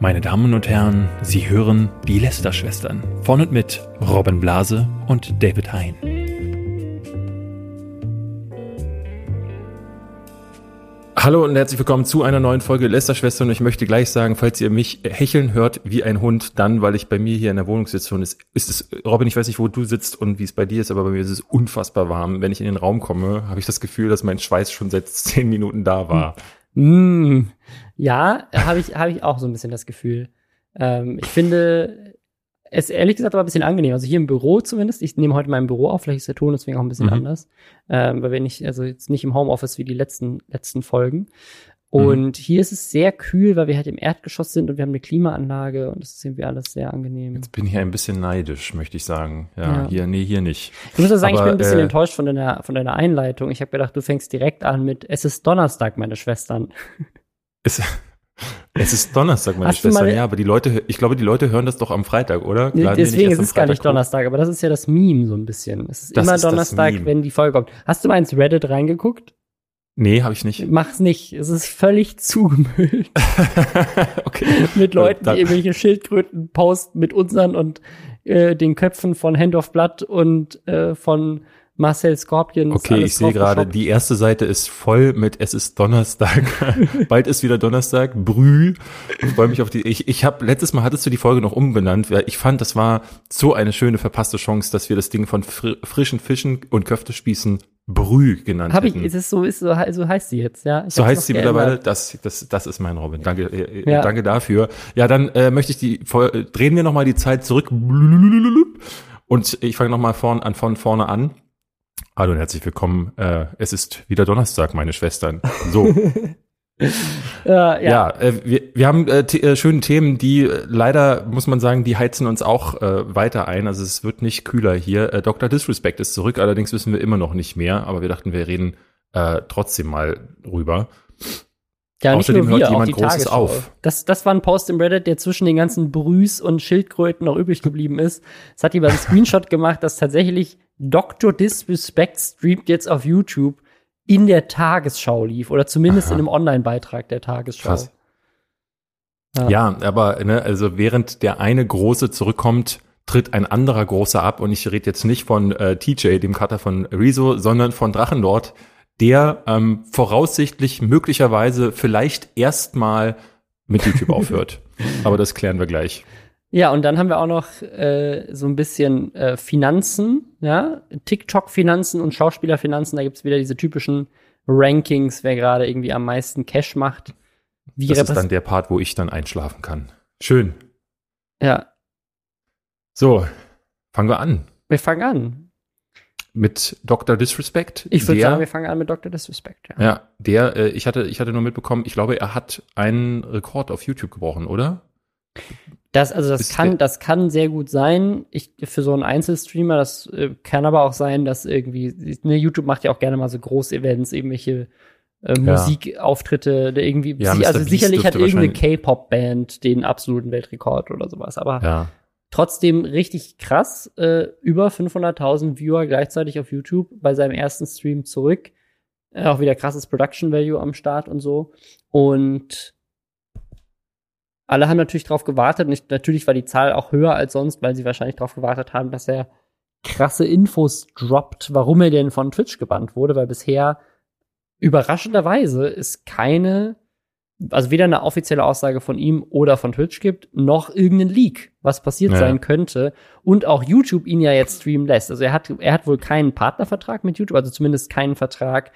Meine Damen und Herren, Sie hören die Lester-Schwestern von und mit Robin Blase und David Hein. Hallo und herzlich willkommen zu einer neuen Folge Lester-Schwestern. Und ich möchte gleich sagen, falls ihr mich hecheln hört wie ein Hund, dann, weil ich bei mir hier in der Wohnung sitze und es ist es, Robin, ich weiß nicht, wo du sitzt und wie es bei dir ist, aber bei mir ist es unfassbar warm. Wenn ich in den Raum komme, habe ich das Gefühl, dass mein Schweiß schon seit zehn Minuten da war. Mm, ja, habe ich, hab ich auch so ein bisschen das Gefühl. Ähm, ich finde es ehrlich gesagt aber ein bisschen angenehm. Also hier im Büro zumindest. Ich nehme heute mein Büro auf, vielleicht ist der Ton deswegen auch ein bisschen mhm. anders. Ähm, weil wir nicht, also jetzt nicht im Homeoffice wie die letzten, letzten Folgen. Und mhm. hier ist es sehr kühl, weil wir halt im Erdgeschoss sind und wir haben eine Klimaanlage und das ist irgendwie alles sehr angenehm. Jetzt bin ich ein bisschen neidisch, möchte ich sagen. Ja, ja. hier, nee, hier nicht. Ich muss sagen, Aber, ich bin ein bisschen äh, enttäuscht von deiner, von deiner Einleitung. Ich habe gedacht, du fängst direkt an mit Es ist Donnerstag, meine Schwestern. Es, es ist Donnerstag, meine Hast Schwester. Ja, aber die Leute, ich glaube, die Leute hören das doch am Freitag, oder? Klar, Deswegen ist es gar nicht Donnerstag, aber das ist ja das Meme so ein bisschen. Es ist das immer ist Donnerstag, wenn die Folge kommt. Hast du mal ins Reddit reingeguckt? Nee, habe ich nicht. Mach's nicht. Es ist völlig zugemüllt. okay. mit Leuten, die irgendwelche Schildkröten posten mit unseren und äh, den Köpfen von Hand of Blood und äh, von Marcel Scorpion. Okay, ich sehe gerade, die erste Seite ist voll mit Es ist Donnerstag. Bald ist wieder Donnerstag. Brüh. Ich freue mich auf die. Ich, ich habe letztes Mal hattest du die Folge noch umbenannt. Ich fand, das war so eine schöne verpasste Chance, dass wir das Ding von fr frischen Fischen und Köftespießen Brüh genannt Hab ich, ist es so, ist so, so heißt sie jetzt, ja. Ich so heißt sie mittlerweile. Das, das, das ist mein Robin. Danke, äh, äh, ja. danke dafür. Ja, dann äh, möchte ich die, drehen wir noch mal die Zeit zurück. Und ich fange noch mal vorn, an, von vorne an. Hallo und herzlich willkommen. Äh, es ist wieder Donnerstag, meine Schwestern. So. ja, ja. ja äh, wir, wir haben äh, äh, schöne Themen, die äh, leider, muss man sagen, die heizen uns auch äh, weiter ein. Also es wird nicht kühler hier. Äh, Dr. Disrespect ist zurück, allerdings wissen wir immer noch nicht mehr, aber wir dachten, wir reden äh, trotzdem mal rüber. Ja, Außerdem nur wir, hört jemand Großes Tagesschau. auf. Das, das war ein Post im Reddit, der zwischen den ganzen Brühs und Schildkröten noch übrig geblieben ist. Es hat jemand einen Screenshot gemacht, dass tatsächlich Dr. Disrespect streamt jetzt auf YouTube in der Tagesschau lief oder zumindest Aha. in einem Online-Beitrag der Tagesschau. Krass. Ja. ja, aber ne, also während der eine Große zurückkommt, tritt ein anderer Großer ab und ich rede jetzt nicht von äh, TJ, dem Cutter von Rezo, sondern von Drachenlord, der ähm, voraussichtlich möglicherweise vielleicht erstmal mit YouTube aufhört. aber das klären wir gleich. Ja, und dann haben wir auch noch äh, so ein bisschen äh, Finanzen, ja, TikTok-Finanzen und Schauspieler-Finanzen. Da gibt's wieder diese typischen Rankings, wer gerade irgendwie am meisten Cash macht. Wie das ist dann der Part, wo ich dann einschlafen kann. Schön. Ja. So, fangen wir an. Wir fangen an. Mit Dr. Disrespect. Ich würde sagen, wir fangen an mit Dr. Disrespect. Ja, ja der, äh, ich hatte, ich hatte nur mitbekommen, ich glaube, er hat einen Rekord auf YouTube gebrochen, oder? Das, also das kann, das kann sehr gut sein. Ich, für so einen Einzelstreamer, das äh, kann aber auch sein, dass irgendwie, ne, YouTube macht ja auch gerne mal so Groß-Events, irgendwelche äh, Musikauftritte, der irgendwie, ja, also sicherlich hat irgendeine K-Pop-Band den absoluten Weltrekord oder sowas, aber ja. trotzdem richtig krass, äh, über 500.000 Viewer gleichzeitig auf YouTube bei seinem ersten Stream zurück. Äh, auch wieder krasses Production Value am Start und so. Und alle haben natürlich darauf gewartet. Und natürlich war die Zahl auch höher als sonst, weil sie wahrscheinlich darauf gewartet haben, dass er krasse Infos droppt, warum er denn von Twitch gebannt wurde, weil bisher überraschenderweise ist keine, also weder eine offizielle Aussage von ihm oder von Twitch gibt, noch irgendein Leak, was passiert ja. sein könnte. Und auch YouTube ihn ja jetzt streamen lässt. Also er hat, er hat wohl keinen Partnervertrag mit YouTube, also zumindest keinen Vertrag,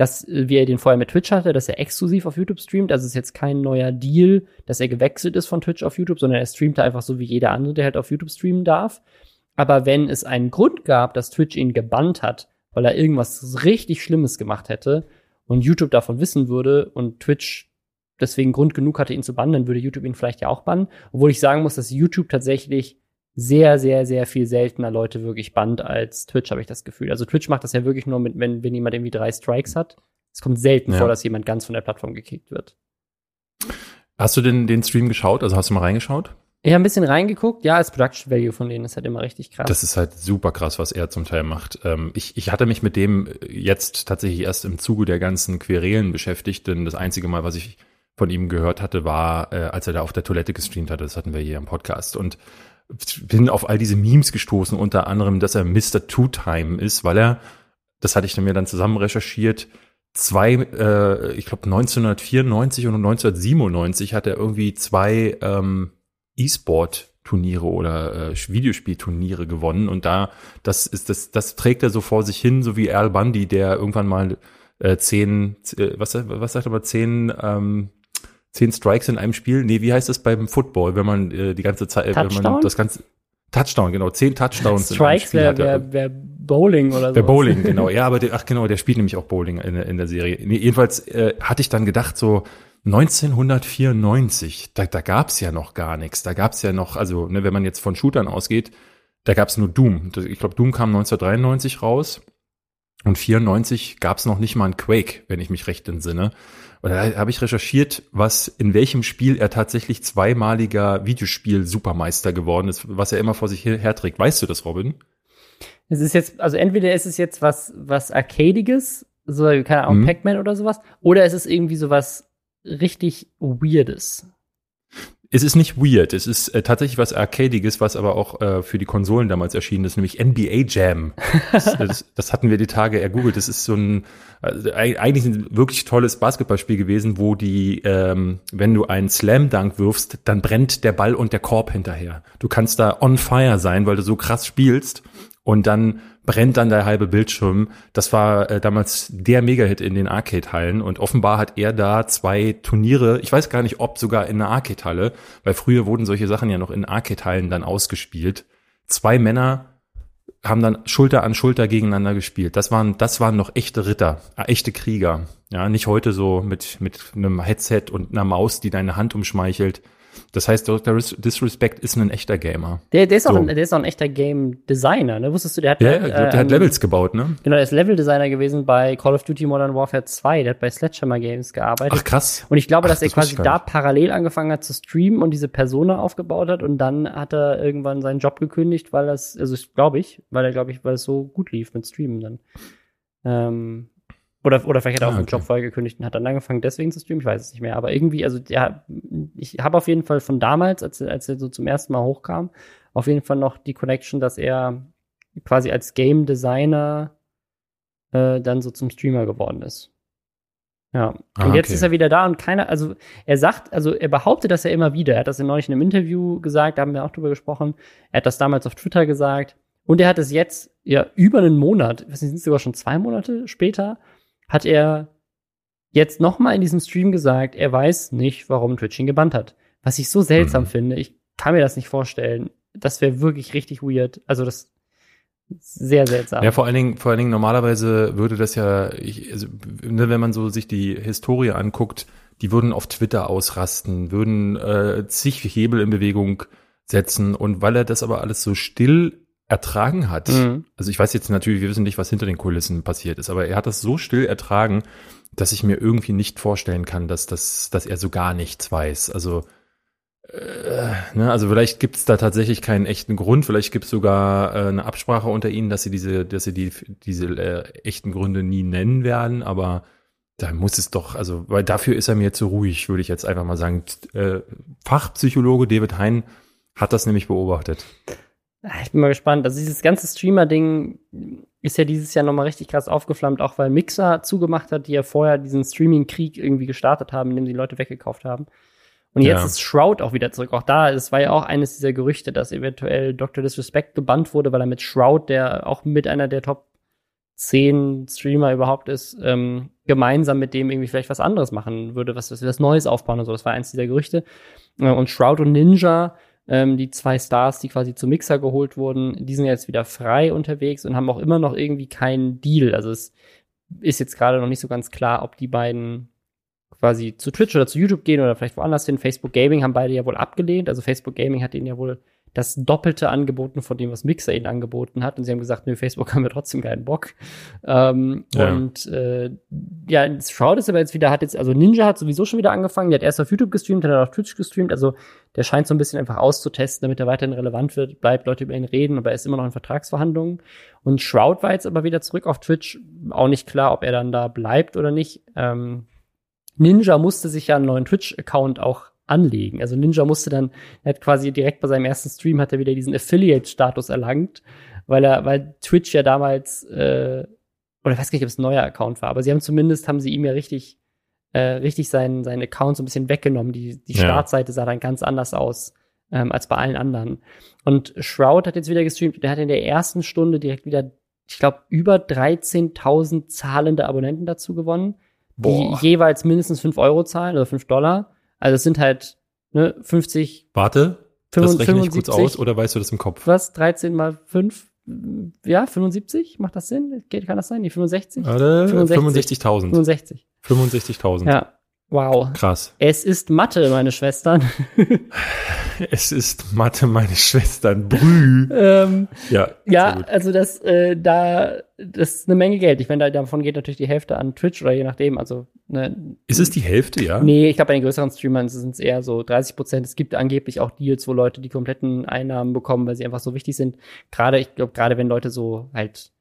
dass, äh, wie er den vorher mit Twitch hatte, dass er exklusiv auf YouTube streamt. Also es ist jetzt kein neuer Deal, dass er gewechselt ist von Twitch auf YouTube, sondern er streamt einfach so wie jeder andere, der halt auf YouTube streamen darf. Aber wenn es einen Grund gab, dass Twitch ihn gebannt hat, weil er irgendwas richtig Schlimmes gemacht hätte und YouTube davon wissen würde und Twitch deswegen Grund genug hatte, ihn zu bannen, dann würde YouTube ihn vielleicht ja auch bannen. Obwohl ich sagen muss, dass YouTube tatsächlich sehr, sehr, sehr viel seltener Leute wirklich bannt als Twitch, habe ich das Gefühl. Also Twitch macht das ja wirklich nur mit, wenn, wenn jemand irgendwie drei Strikes hat. Es kommt selten ja. vor, dass jemand ganz von der Plattform gekickt wird. Hast du denn den Stream geschaut? Also hast du mal reingeschaut? Ich habe ein bisschen reingeguckt. Ja, das Production Value von denen ist halt immer richtig krass. Das ist halt super krass, was er zum Teil macht. Ähm, ich, ich hatte mich mit dem jetzt tatsächlich erst im Zuge der ganzen Querelen beschäftigt, denn das einzige Mal, was ich von ihm gehört hatte, war, äh, als er da auf der Toilette gestreamt hatte. Das hatten wir hier im Podcast. Und bin auf all diese Memes gestoßen, unter anderem, dass er Mr. Two-Time ist, weil er, das hatte ich mir dann zusammen recherchiert, zwei, äh, ich glaube 1994 und 1997 hat er irgendwie zwei ähm, E-Sport-Turniere oder äh, Videospielturniere gewonnen und da, das ist das, das trägt er so vor sich hin, so wie Al Bundy, der irgendwann mal äh, zehn, äh, was, was sagt er mal, zehn ähm, zehn Strikes in einem Spiel. Nee, wie heißt das beim Football, wenn man äh, die ganze Zeit, Touchdown? wenn man das ganze Touchdown, genau, zehn Touchdowns. Strikes wäre wär, wär Bowling oder so. Wäre Bowling, genau. Ja, aber der, ach genau, der spielt nämlich auch Bowling in, in der Serie. Nee, jedenfalls äh, hatte ich dann gedacht, so 1994, da, da gab es ja noch gar nichts. Da gab es ja noch, also ne, wenn man jetzt von Shootern ausgeht, da gab es nur Doom. Ich glaube, Doom kam 1993 raus und 94 gab es noch nicht mal ein Quake, wenn ich mich recht entsinne. Und da habe ich recherchiert, was in welchem Spiel er tatsächlich zweimaliger Videospiel-Supermeister geworden ist, was er immer vor sich herträgt. Weißt du das, Robin? Es ist jetzt, also entweder ist es jetzt was, was Arcadiges, so, keine Ahnung, mhm. Pac-Man oder sowas, oder es ist irgendwie sowas richtig Weirdes es ist nicht weird, es ist äh, tatsächlich was Arcadiges, was aber auch äh, für die Konsolen damals erschienen ist, nämlich NBA Jam. Das, das, das hatten wir die Tage ergoogelt. Das ist so ein also eigentlich ein wirklich tolles Basketballspiel gewesen, wo die, ähm, wenn du einen Slam Dunk wirfst, dann brennt der Ball und der Korb hinterher. Du kannst da on fire sein, weil du so krass spielst und dann brennt dann der halbe Bildschirm. Das war äh, damals der Mega-Hit in den Arcade-Hallen und offenbar hat er da zwei Turniere, ich weiß gar nicht, ob sogar in einer Arcade-Halle, weil früher wurden solche Sachen ja noch in Arcade-Hallen dann ausgespielt. Zwei Männer haben dann Schulter an Schulter gegeneinander gespielt. Das waren, das waren noch echte Ritter, äh, echte Krieger. Ja, nicht heute so mit, mit einem Headset und einer Maus, die deine Hand umschmeichelt. Das heißt, Dr. Disrespect ist ein echter Gamer. Der, der, ist, so. auch ein, der ist auch ein echter Game Designer, ne? Wusstest du, der hat, ja, äh, der hat Levels gebaut, ne? Genau, der ist Level Designer gewesen bei Call of Duty Modern Warfare 2. Der hat bei Sledgehammer Games gearbeitet. Ach krass. Und ich glaube, Ach, dass das er quasi da parallel angefangen hat zu streamen und diese Persona aufgebaut hat und dann hat er irgendwann seinen Job gekündigt, weil das, also glaube ich, weil er, glaube ich, weil es so gut lief mit Streamen dann. Ähm, oder, oder vielleicht hat er auch ah, okay. einen Job vorher gekündigt und hat dann angefangen, deswegen zu streamen. Ich weiß es nicht mehr. Aber irgendwie, also ja, ich habe auf jeden Fall von damals, als, als er so zum ersten Mal hochkam, auf jeden Fall noch die Connection, dass er quasi als Game Designer äh, dann so zum Streamer geworden ist. Ja. Ah, und jetzt okay. ist er wieder da und keiner, also er sagt, also er behauptet das ja immer wieder. Er hat das in neulich in einem Interview gesagt, da haben wir auch drüber gesprochen. Er hat das damals auf Twitter gesagt. Und er hat es jetzt ja über einen Monat, was sind es sogar schon zwei Monate später, hat er jetzt nochmal in diesem Stream gesagt, er weiß nicht, warum Twitch ihn gebannt hat. Was ich so seltsam mhm. finde. Ich kann mir das nicht vorstellen. Das wäre wirklich richtig weird. Also das sehr seltsam. Ja, vor allen Dingen, vor allen Dingen normalerweise würde das ja, ich, also, ne, wenn man so sich die Historie anguckt, die würden auf Twitter ausrasten, würden äh, zig Hebel in Bewegung setzen und weil er das aber alles so still ertragen hat. Mhm. Also ich weiß jetzt natürlich, wir wissen nicht, was hinter den Kulissen passiert ist, aber er hat das so still ertragen, dass ich mir irgendwie nicht vorstellen kann, dass, das, dass er so gar nichts weiß. Also, äh, ne, also vielleicht gibt es da tatsächlich keinen echten Grund, vielleicht gibt es sogar äh, eine Absprache unter ihnen, dass sie diese, dass sie die, diese äh, echten Gründe nie nennen werden, aber da muss es doch, also, weil dafür ist er mir zu ruhig, würde ich jetzt einfach mal sagen. Äh, Fachpsychologe David Hein hat das nämlich beobachtet. Ah, ich bin mal gespannt. Also dieses ganze Streamer-Ding ist ja dieses Jahr nochmal richtig krass aufgeflammt, auch weil Mixer zugemacht hat, die ja vorher diesen Streaming-Krieg irgendwie gestartet haben, indem sie Leute weggekauft haben. Und jetzt ja. ist Shroud auch wieder zurück. Auch da, es war ja auch eines dieser Gerüchte, dass eventuell Dr. Disrespect gebannt wurde, weil er mit Shroud, der auch mit einer der Top 10 Streamer überhaupt ist, ähm, gemeinsam mit dem irgendwie vielleicht was anderes machen würde, was, was, was Neues aufbauen und so. Das war eins dieser Gerüchte. Und Shroud und Ninja ähm, die zwei Stars, die quasi zum Mixer geholt wurden, die sind jetzt wieder frei unterwegs und haben auch immer noch irgendwie keinen Deal. Also es ist jetzt gerade noch nicht so ganz klar, ob die beiden quasi zu Twitch oder zu YouTube gehen oder vielleicht woanders hin. Facebook Gaming haben beide ja wohl abgelehnt. Also Facebook Gaming hat ihnen ja wohl das Doppelte angeboten von dem, was Mixer ihnen angeboten hat. Und sie haben gesagt, nö, Facebook haben wir trotzdem keinen Bock. Ähm, ja. Und äh, ja, Shroud ist aber jetzt wieder, hat jetzt, also Ninja hat sowieso schon wieder angefangen, der hat erst auf YouTube gestreamt, dann hat er auf Twitch gestreamt. Also der scheint so ein bisschen einfach auszutesten, damit er weiterhin relevant wird, bleibt, Leute über ihn reden, aber er ist immer noch in Vertragsverhandlungen. Und Shroud war jetzt aber wieder zurück auf Twitch, auch nicht klar, ob er dann da bleibt oder nicht. Ähm, Ninja musste sich ja einen neuen Twitch-Account auch anlegen. Also Ninja musste dann, er hat quasi direkt bei seinem ersten Stream hat er wieder diesen Affiliate-Status erlangt, weil er, weil Twitch ja damals, äh, oder ich weiß gar nicht, ob es ein neuer Account war, aber sie haben zumindest, haben sie ihm ja richtig, äh, richtig seinen, seinen Account so ein bisschen weggenommen. Die, die Startseite sah dann ganz anders aus ähm, als bei allen anderen. Und Shroud hat jetzt wieder gestreamt, der hat in der ersten Stunde direkt wieder, ich glaube, über 13.000 zahlende Abonnenten dazu gewonnen, Boah. die jeweils mindestens 5 Euro zahlen oder 5 Dollar. Also es sind halt ne, 50. Warte, 5, das rechne ich kurz aus oder weißt du das im Kopf? Was? 13 mal 5? Ja, 75? Macht das Sinn? Kann das sein? Die 65? 65.000. 65. 65.000. Ja. Wow. Krass. Es ist Mathe, meine Schwestern. es ist Mathe, meine Schwestern. Brü. ähm, ja. Ja, also das, äh, da, das ist eine Menge Geld. Ich meine, davon geht natürlich die Hälfte an Twitch oder je nachdem. Also, ne, Ist es die Hälfte, ja? Nee, ich glaube, bei den größeren Streamern sind es eher so 30 Prozent. Es gibt angeblich auch Deals, wo Leute die kompletten Einnahmen bekommen, weil sie einfach so wichtig sind. Gerade, ich glaube, gerade wenn Leute so halt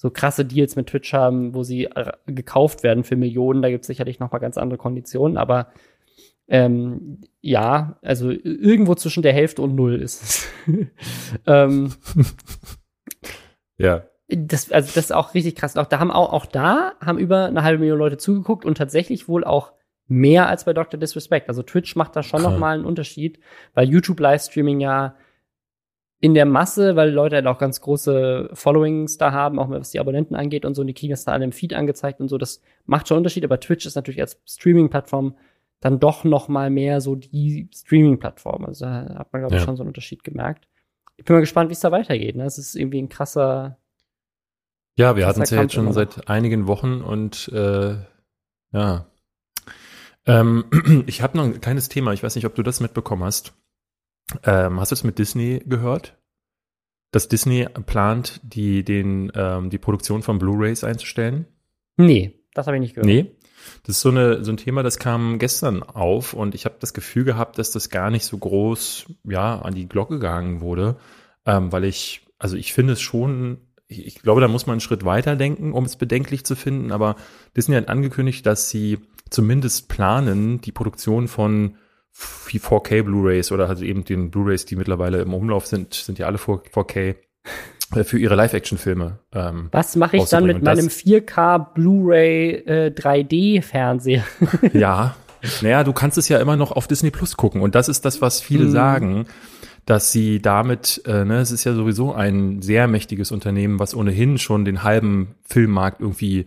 so krasse Deals mit Twitch haben, wo sie äh, gekauft werden für Millionen. Da gibt es sicherlich noch mal ganz andere Konditionen, aber ähm, ja, also irgendwo zwischen der Hälfte und null ist es. ähm, ja. Das, also das ist auch richtig krass. Auch da haben auch, auch da haben über eine halbe Million Leute zugeguckt und tatsächlich wohl auch mehr als bei Dr. Disrespect. Also Twitch macht da schon noch mal einen Unterschied, weil YouTube Livestreaming ja in der Masse, weil Leute halt auch ganz große Followings da haben, auch was die Abonnenten angeht und so, und die kriegen das da alle im Feed angezeigt und so, das macht schon Unterschied, aber Twitch ist natürlich als Streaming-Plattform dann doch noch mal mehr so die Streaming-Plattform. Also da hat man, glaube ich, ja. schon so einen Unterschied gemerkt. Ich bin mal gespannt, wie es da weitergeht. Ne? Es ist irgendwie ein krasser. Ja, wir hatten es ja jetzt schon seit einigen Wochen und äh, ja. Ähm, ich habe noch ein kleines Thema, ich weiß nicht, ob du das mitbekommen hast. Ähm, hast du es mit Disney gehört? Dass Disney plant, die, den, ähm, die Produktion von Blu-rays einzustellen? Nee, das habe ich nicht gehört. Nee. Das ist so, eine, so ein Thema, das kam gestern auf und ich habe das Gefühl gehabt, dass das gar nicht so groß ja, an die Glocke gegangen wurde, ähm, weil ich, also ich finde es schon, ich, ich glaube, da muss man einen Schritt weiter denken, um es bedenklich zu finden, aber Disney hat angekündigt, dass sie zumindest planen, die Produktion von 4K Blu-rays oder also eben den Blu-rays, die mittlerweile im Umlauf sind, sind ja alle 4K äh, für ihre Live-Action-Filme. Ähm, Was mache ich dann mit meinem 4K Blu-ray äh, 3D-Fernseher? ja, naja, du kannst es ja immer noch auf Disney Plus gucken und das ist das, was viele mhm. sagen, dass sie damit, äh, ne, es ist ja sowieso ein sehr mächtiges Unternehmen, was ohnehin schon den halben Filmmarkt irgendwie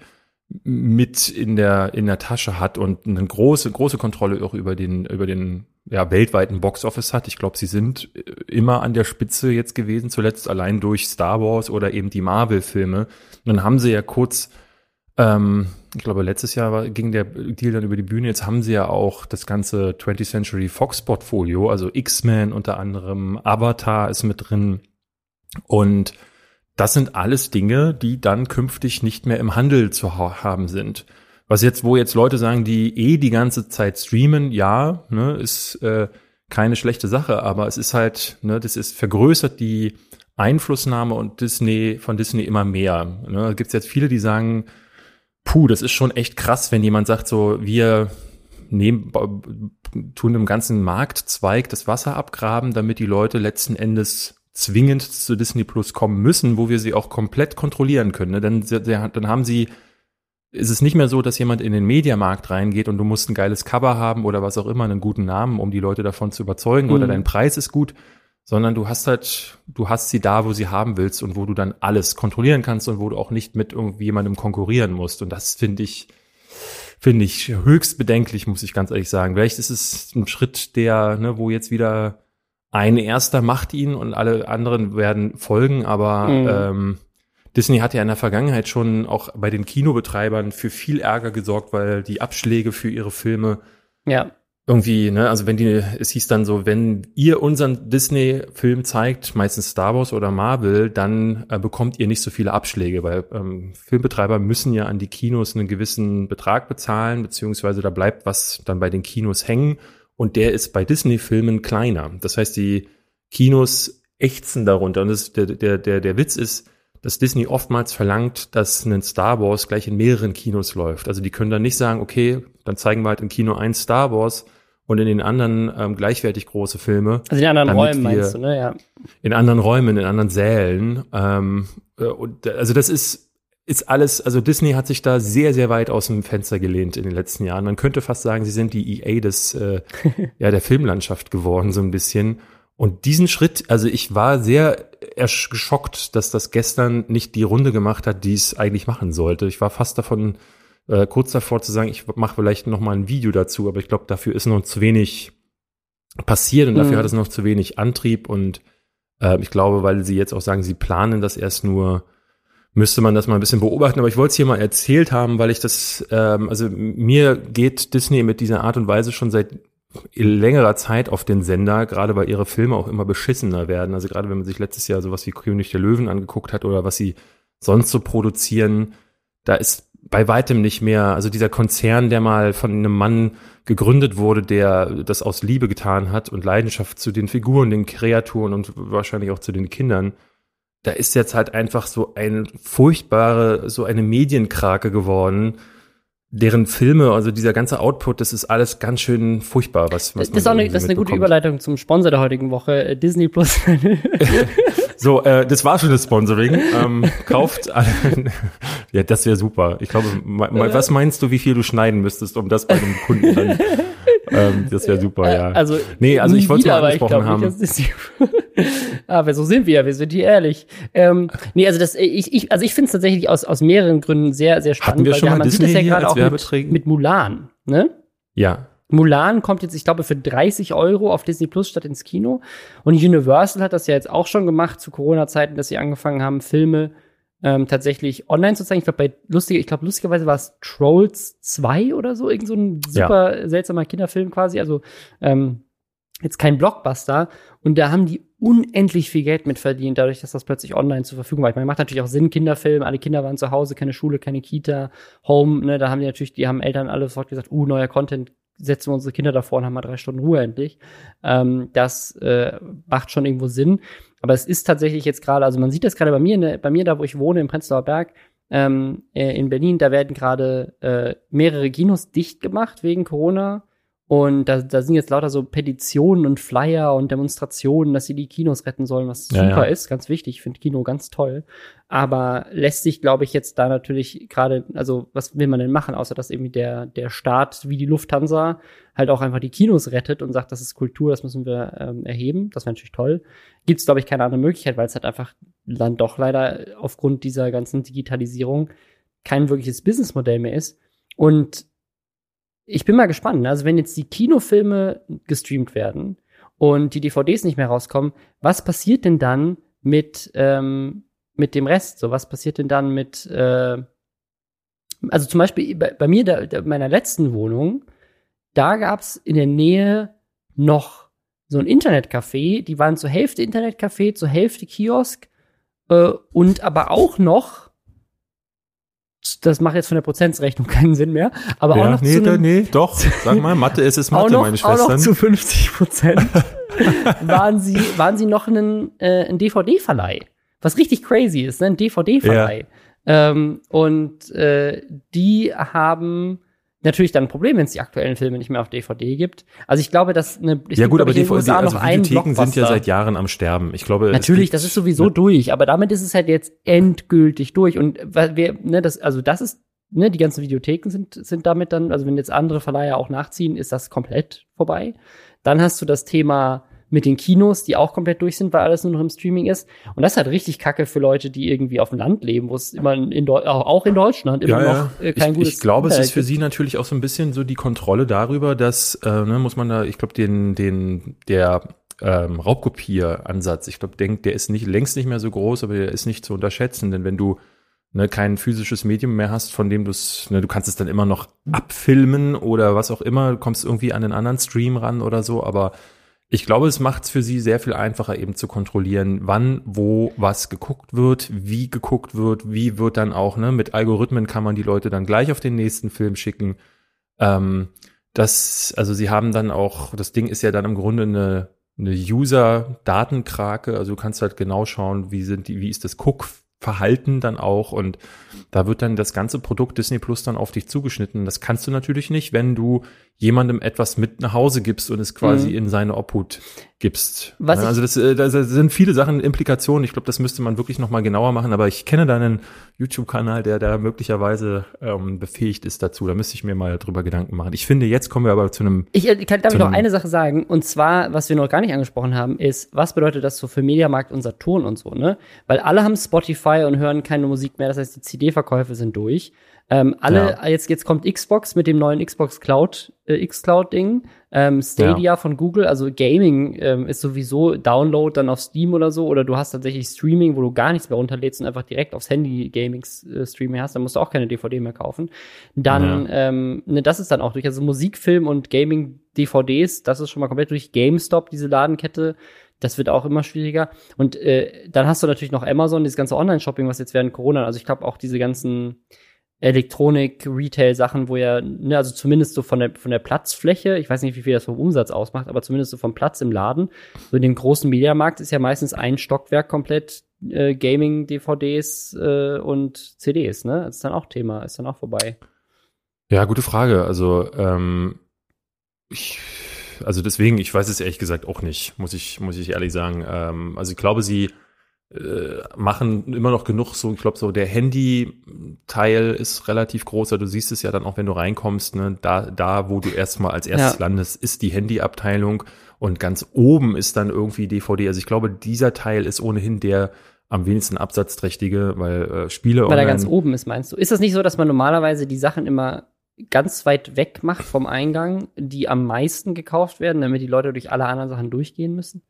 mit in der in der Tasche hat und eine große große Kontrolle auch über den über den ja, weltweiten Boxoffice hat. Ich glaube, sie sind äh, immer an der Spitze jetzt gewesen, zuletzt allein durch Star Wars oder eben die Marvel-Filme. Dann haben sie ja kurz, ähm, ich glaube, letztes Jahr war, ging der Deal dann über die Bühne. Jetzt haben sie ja auch das ganze 20th Century Fox-Portfolio, also X-Men unter anderem, Avatar ist mit drin und das sind alles Dinge, die dann künftig nicht mehr im Handel zu haben sind. Was jetzt, wo jetzt Leute sagen, die eh die ganze Zeit streamen, ja, ne, ist äh, keine schlechte Sache, aber es ist halt, ne, das ist vergrößert die Einflussnahme und Disney von Disney immer mehr. Ne? Da gibt es jetzt viele, die sagen, puh, das ist schon echt krass, wenn jemand sagt, so wir nehmen, tun im ganzen Marktzweig das Wasser abgraben, damit die Leute letzten Endes zwingend zu Disney Plus kommen müssen, wo wir sie auch komplett kontrollieren können. Ne? Dann, dann haben sie, ist es nicht mehr so, dass jemand in den Mediamarkt reingeht und du musst ein geiles Cover haben oder was auch immer, einen guten Namen, um die Leute davon zu überzeugen mhm. oder dein Preis ist gut, sondern du hast halt, du hast sie da, wo sie haben willst und wo du dann alles kontrollieren kannst und wo du auch nicht mit irgendwie jemandem konkurrieren musst. Und das finde ich, finde ich höchst bedenklich, muss ich ganz ehrlich sagen. Vielleicht ist es ein Schritt, der, ne, wo jetzt wieder ein erster macht ihn und alle anderen werden folgen, aber mhm. ähm, Disney hat ja in der Vergangenheit schon auch bei den Kinobetreibern für viel Ärger gesorgt, weil die Abschläge für ihre Filme ja. irgendwie, ne, also wenn die, es hieß dann so, wenn ihr unseren Disney-Film zeigt, meistens Star Wars oder Marvel, dann äh, bekommt ihr nicht so viele Abschläge, weil ähm, Filmbetreiber müssen ja an die Kinos einen gewissen Betrag bezahlen, beziehungsweise da bleibt was dann bei den Kinos hängen und der ist bei Disney-Filmen kleiner. Das heißt, die Kinos ächzen darunter. Und das, der, der, der, der Witz ist, dass Disney oftmals verlangt, dass ein Star Wars gleich in mehreren Kinos läuft. Also die können dann nicht sagen, okay, dann zeigen wir halt in Kino ein Star Wars und in den anderen ähm, gleichwertig große Filme. Also in anderen Räumen meinst du, ne? Ja. In anderen Räumen, in anderen Sälen. Ähm, äh, und, also das ist ist alles, also Disney hat sich da sehr, sehr weit aus dem Fenster gelehnt in den letzten Jahren. Man könnte fast sagen, sie sind die EA des, äh, ja, der Filmlandschaft geworden, so ein bisschen. Und diesen Schritt, also ich war sehr geschockt, dass das gestern nicht die Runde gemacht hat, die es eigentlich machen sollte. Ich war fast davon äh, kurz davor zu sagen, ich mache vielleicht noch mal ein Video dazu, aber ich glaube, dafür ist noch zu wenig passiert und dafür mhm. hat es noch zu wenig Antrieb und äh, ich glaube, weil sie jetzt auch sagen, sie planen das erst nur, müsste man das mal ein bisschen beobachten. Aber ich wollte es hier mal erzählt haben, weil ich das, ähm, also mir geht Disney mit dieser Art und Weise schon seit längerer Zeit auf den Sender, gerade weil ihre Filme auch immer beschissener werden. Also gerade wenn man sich letztes Jahr sowas wie König der Löwen angeguckt hat oder was sie sonst so produzieren, da ist bei weitem nicht mehr, also dieser Konzern, der mal von einem Mann gegründet wurde, der das aus Liebe getan hat und Leidenschaft zu den Figuren, den Kreaturen und wahrscheinlich auch zu den Kindern, da ist jetzt halt einfach so ein furchtbare, so eine Medienkrake geworden, deren Filme, also dieser ganze Output, das ist alles ganz schön furchtbar, was, was Das ist auch eine, das ist eine gute Überleitung zum Sponsor der heutigen Woche, äh, Disney Plus. so, äh, das war schon das Sponsoring. Ähm, kauft alle. ja, das wäre super. Ich glaube, was meinst du, wie viel du schneiden müsstest, um das bei einem Kunden dann ähm, das wäre super, ja. Also, nee, also ich wollte es mal angesprochen haben. Nicht, aber so sind wir, wir sind hier ehrlich. Ähm, nee, also das, ich, ich, also ich finde es tatsächlich aus, aus mehreren Gründen sehr, sehr spannend. Hatten wir schon weil, mal Disney sieht das ja gerade auch mit, mit Mulan, ne? Ja. Mulan kommt jetzt, ich glaube, für 30 Euro auf Disney Plus statt ins Kino. Und Universal hat das ja jetzt auch schon gemacht zu Corona-Zeiten, dass sie angefangen haben, Filme ähm, tatsächlich online zu zeigen. Ich glaube, bei lustig, ich glaube, lustigerweise war es Trolls 2 oder so, irgend so ein super ja. seltsamer Kinderfilm quasi. Also ähm, jetzt kein Blockbuster. Und da haben die unendlich viel Geld mit verdient, dadurch, dass das plötzlich online zur Verfügung war. Ich meine, macht natürlich auch Sinn, Kinderfilm, alle Kinder waren zu Hause, keine Schule, keine Kita, Home, ne, da haben die natürlich, die haben Eltern alle sofort gesagt, uh, neuer Content, setzen wir unsere Kinder davor und haben mal drei Stunden Ruhe endlich. Ähm, das äh, macht schon irgendwo Sinn. Aber es ist tatsächlich jetzt gerade, also man sieht das gerade bei mir, ne, bei mir da, wo ich wohne, im Prenzlauer Berg, ähm, äh, in Berlin, da werden gerade äh, mehrere Kinos dicht gemacht wegen Corona. Und da, da sind jetzt lauter so Petitionen und Flyer und Demonstrationen, dass sie die Kinos retten sollen, was ja, super ja. ist, ganz wichtig. Ich finde Kino ganz toll. Aber lässt sich, glaube ich, jetzt da natürlich gerade, also was will man denn machen, außer dass irgendwie der, der Staat wie die Lufthansa halt auch einfach die Kinos rettet und sagt, das ist Kultur, das müssen wir ähm, erheben. Das wäre natürlich toll. Gibt es, glaube ich, keine andere Möglichkeit, weil es halt einfach dann doch leider aufgrund dieser ganzen Digitalisierung kein wirkliches Businessmodell mehr ist. Und ich bin mal gespannt. Ne? Also wenn jetzt die Kinofilme gestreamt werden und die DVDs nicht mehr rauskommen, was passiert denn dann mit ähm, mit dem Rest? So was passiert denn dann mit äh, also zum Beispiel bei, bei mir, da, meiner letzten Wohnung, da gab's in der Nähe noch so ein Internetcafé. Die waren zur Hälfte Internetcafé, zur Hälfte Kiosk äh, und aber auch noch das macht jetzt von der Prozentsrechnung keinen Sinn mehr. Aber ja, auch noch nee, zu einem, nee, doch. Sag mal, Mathe ist es Mathe, noch, meine Schwestern. Auch noch zu 50 Prozent waren sie, waren sie noch ein, äh, ein DVD-Verleih. Was richtig crazy ist, ne? ein DVD-Verleih. Ja. Ähm, und äh, die haben natürlich dann ein Problem, wenn es die aktuellen Filme nicht mehr auf DVD gibt. Also ich glaube, dass eine ich Ja gut, aber DVD, also noch Videotheken sind ja seit Jahren am Sterben. Ich glaube, natürlich, das ist sowieso durch, aber damit ist es halt jetzt endgültig durch und wir ne, das also das ist ne, die ganzen Videotheken sind sind damit dann, also wenn jetzt andere Verleiher auch nachziehen, ist das komplett vorbei. Dann hast du das Thema mit den Kinos, die auch komplett durch sind, weil alles nur noch im Streaming ist. Und das ist halt richtig kacke für Leute, die irgendwie auf dem Land leben, wo es immer in Deu auch in Deutschland immer ja, noch äh, kein ich, gutes Ich glaube, es ist für sie natürlich auch so ein bisschen so die Kontrolle darüber, dass, äh, ne, muss man da, ich glaube, den, den, der ähm, Raubkopieransatz, ich glaube, denkt, der ist nicht längst nicht mehr so groß, aber der ist nicht zu unterschätzen, denn wenn du ne, kein physisches Medium mehr hast, von dem du es, ne, du kannst es dann immer noch abfilmen oder was auch immer, du kommst irgendwie an einen anderen Stream ran oder so, aber ich glaube, es macht es für sie sehr viel einfacher, eben zu kontrollieren, wann, wo, was geguckt wird, wie geguckt wird, wie wird dann auch, ne, mit Algorithmen kann man die Leute dann gleich auf den nächsten Film schicken. Ähm, das, also sie haben dann auch, das Ding ist ja dann im Grunde eine, eine User-Datenkrake, also du kannst halt genau schauen, wie sind die, wie ist das Guck Verhalten dann auch und da wird dann das ganze Produkt Disney Plus dann auf dich zugeschnitten. Das kannst du natürlich nicht, wenn du jemandem etwas mit nach Hause gibst und es quasi mhm. in seine Obhut gibst. Was also das, äh, das sind viele Sachen, Implikationen. Ich glaube, das müsste man wirklich noch mal genauer machen. Aber ich kenne deinen YouTube-Kanal, der da möglicherweise ähm, befähigt ist dazu. Da müsste ich mir mal drüber Gedanken machen. Ich finde, jetzt kommen wir aber zu einem. Ich, ich kann damit noch eine Sache sagen. Und zwar, was wir noch gar nicht angesprochen haben, ist, was bedeutet das so für Mediamarkt und Saturn und so, ne? Weil alle haben Spotify und hören keine Musik mehr. Das heißt, die CD-Verkäufe sind durch. Ähm, alle, ja. jetzt, jetzt kommt Xbox mit dem neuen Xbox Cloud, äh, X-Cloud-Ding. Ähm, Stadia ja. von Google, also Gaming ähm, ist sowieso Download dann auf Steam oder so. Oder du hast tatsächlich Streaming, wo du gar nichts mehr runterlädst und einfach direkt aufs Handy Gaming-Streaming hast. Dann musst du auch keine DVD mehr kaufen. Dann, ja. ähm, ne, das ist dann auch durch. Also Musikfilm und Gaming-DVDs, das ist schon mal komplett durch GameStop, diese Ladenkette. Das wird auch immer schwieriger. Und äh, dann hast du natürlich noch Amazon, dieses ganze Online-Shopping, was jetzt während Corona, also ich glaube auch diese ganzen Elektronik, Retail-Sachen, wo ja, ne, also zumindest so von der, von der Platzfläche, ich weiß nicht, wie viel das vom Umsatz ausmacht, aber zumindest so vom Platz im Laden. So in dem großen Mediamarkt ist ja meistens ein Stockwerk komplett äh, Gaming, DVDs äh, und CDs, ne? Das ist dann auch Thema, ist dann auch vorbei. Ja, gute Frage. Also, ähm, ich, also deswegen, ich weiß es ehrlich gesagt auch nicht, muss ich, muss ich ehrlich sagen. Ähm, also ich glaube, sie machen immer noch genug so, ich glaube so der Handy-Teil ist relativ groß, du siehst es ja dann auch, wenn du reinkommst, ne, da, da wo du erstmal als erstes ja. landest, ist die Handy-Abteilung und ganz oben ist dann irgendwie DVD. Also ich glaube, dieser Teil ist ohnehin der am wenigsten absatzträchtige, weil äh, Spiele Weil er ganz oben ist, meinst du? Ist das nicht so, dass man normalerweise die Sachen immer ganz weit weg macht vom Eingang, die am meisten gekauft werden, damit die Leute durch alle anderen Sachen durchgehen müssen?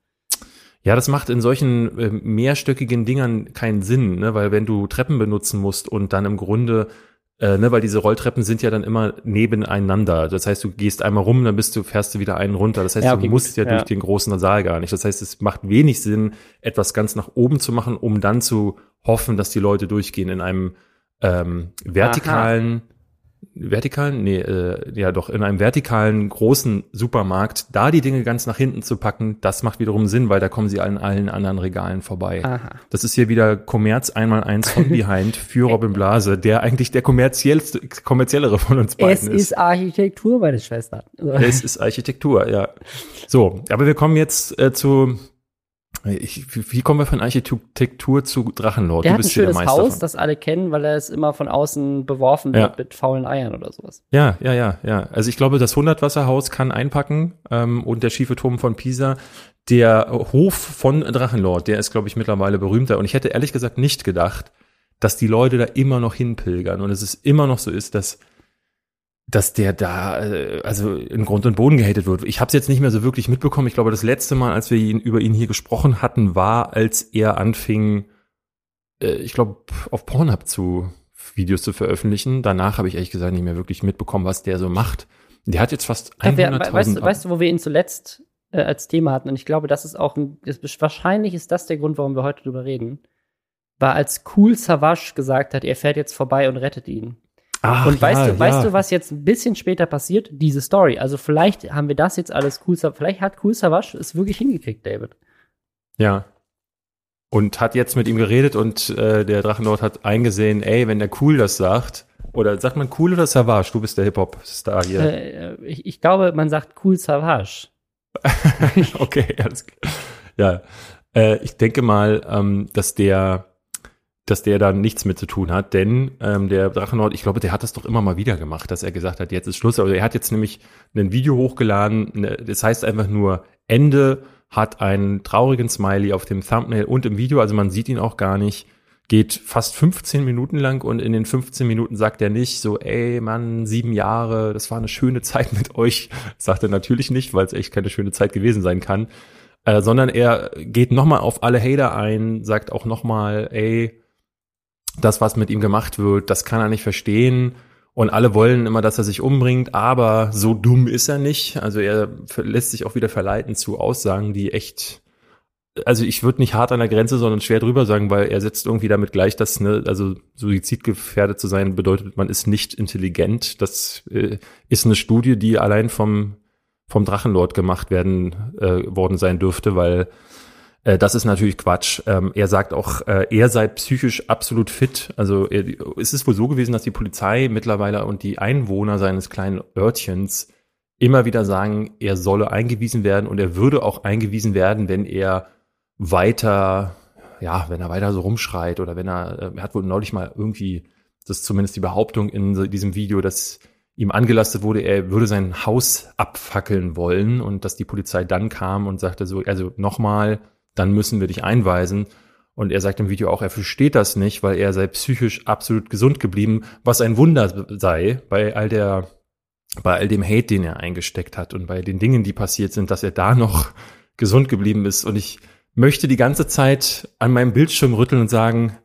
Ja, das macht in solchen äh, mehrstöckigen Dingern keinen Sinn, ne? weil wenn du Treppen benutzen musst und dann im Grunde, äh, ne, weil diese Rolltreppen sind ja dann immer nebeneinander. Das heißt, du gehst einmal rum, dann bist du, fährst du wieder einen runter. Das heißt, ja, okay, du musst ja, ja durch den großen Saal gar nicht. Das heißt, es macht wenig Sinn, etwas ganz nach oben zu machen, um dann zu hoffen, dass die Leute durchgehen in einem ähm, vertikalen Aha vertikalen, nee, äh, ja doch, in einem vertikalen großen Supermarkt, da die Dinge ganz nach hinten zu packen, das macht wiederum Sinn, weil da kommen sie an allen anderen Regalen vorbei. Aha. Das ist hier wieder Kommerz einmal eins von Behind für Robin Blase, der eigentlich der kommerziellste, kommerziellere von uns beiden ist. Es ist Architektur, meine Schwester. Es ist Architektur, ja. So, aber wir kommen jetzt äh, zu ich, wie kommen wir von Architektur zu Drachenlord? Du hat ein schönes Haus, davon. das alle kennen, weil er es immer von außen beworfen wird ja. mit faulen Eiern oder sowas. Ja, ja, ja, ja. Also ich glaube, das Hundertwasserhaus kann einpacken ähm, und der schiefe Turm von Pisa. Der Hof von Drachenlord, der ist, glaube ich, mittlerweile berühmter. Und ich hätte ehrlich gesagt nicht gedacht, dass die Leute da immer noch hinpilgern und es ist immer noch so ist, dass dass der da äh, also in Grund und Boden gehatet wird. Ich habe es jetzt nicht mehr so wirklich mitbekommen. Ich glaube, das letzte Mal, als wir ihn über ihn hier gesprochen hatten, war, als er anfing, äh, ich glaube, auf Pornhub zu Videos zu veröffentlichen. Danach habe ich ehrlich gesagt nicht mehr wirklich mitbekommen, was der so macht. Der hat jetzt fast 100.000. Weißt, weißt du, wo wir ihn zuletzt äh, als Thema hatten? Und ich glaube, das ist auch ein, ist, wahrscheinlich ist das der Grund, warum wir heute drüber reden. War als Cool Savage gesagt hat, er fährt jetzt vorbei und rettet ihn. Ach, und weißt ja, du, ja. weißt du, was jetzt ein bisschen später passiert? Diese Story. Also vielleicht haben wir das jetzt alles cool, vielleicht hat Cool Savage es wirklich hingekriegt, David. Ja. Und hat jetzt mit ihm geredet und äh, der Drachenlord hat eingesehen, ey, wenn der Cool das sagt, oder sagt man Cool oder Savage? Du bist der Hip-Hop-Star hier. Äh, ich, ich, glaube, man sagt Cool Savage. okay, alles klar. Ja, äh, ich denke mal, ähm, dass der dass der da nichts mit zu tun hat, denn ähm, der Drachenlord, ich glaube, der hat das doch immer mal wieder gemacht, dass er gesagt hat, jetzt ist Schluss. Also er hat jetzt nämlich ein Video hochgeladen, ne, das heißt einfach nur Ende, hat einen traurigen Smiley auf dem Thumbnail und im Video, also man sieht ihn auch gar nicht, geht fast 15 Minuten lang und in den 15 Minuten sagt er nicht so, ey Mann, sieben Jahre, das war eine schöne Zeit mit euch. sagt er natürlich nicht, weil es echt keine schöne Zeit gewesen sein kann. Äh, sondern er geht nochmal auf alle Hater ein, sagt auch nochmal, ey, das, was mit ihm gemacht wird, das kann er nicht verstehen. Und alle wollen immer, dass er sich umbringt, aber so dumm ist er nicht. Also er lässt sich auch wieder verleiten zu Aussagen, die echt, also ich würde nicht hart an der Grenze, sondern schwer drüber sagen, weil er setzt irgendwie damit gleich, dass, ne, also suizidgefährdet zu sein bedeutet, man ist nicht intelligent. Das äh, ist eine Studie, die allein vom, vom Drachenlord gemacht werden, äh, worden sein dürfte, weil Äh, das ist natürlich Quatsch. Ähm, er sagt auch, äh, er sei psychisch absolut fit. Also er, es ist wohl so gewesen, dass die Polizei mittlerweile und die Einwohner seines kleinen Örtchens immer wieder sagen, er solle eingewiesen werden und er würde auch eingewiesen werden, wenn er weiter, ja, wenn er weiter so rumschreit oder wenn er, äh, er hat wohl neulich mal irgendwie, das ist zumindest die Behauptung in diesem Video, dass ihm angelastet wurde, er würde sein Haus abfackeln wollen und dass die Polizei dann kam und sagte so, also nochmal, dann müssen wir dich einweisen. Und er sagt im Video auch, er versteht das nicht, weil er sei psychisch absolut gesund geblieben, was ein Wunder sei bei all der, bei all dem Hate, den er eingesteckt hat und bei den Dingen, die passiert sind, dass er da noch gesund geblieben ist. Und ich möchte die ganze Zeit an meinem Bildschirm rütteln und sagen,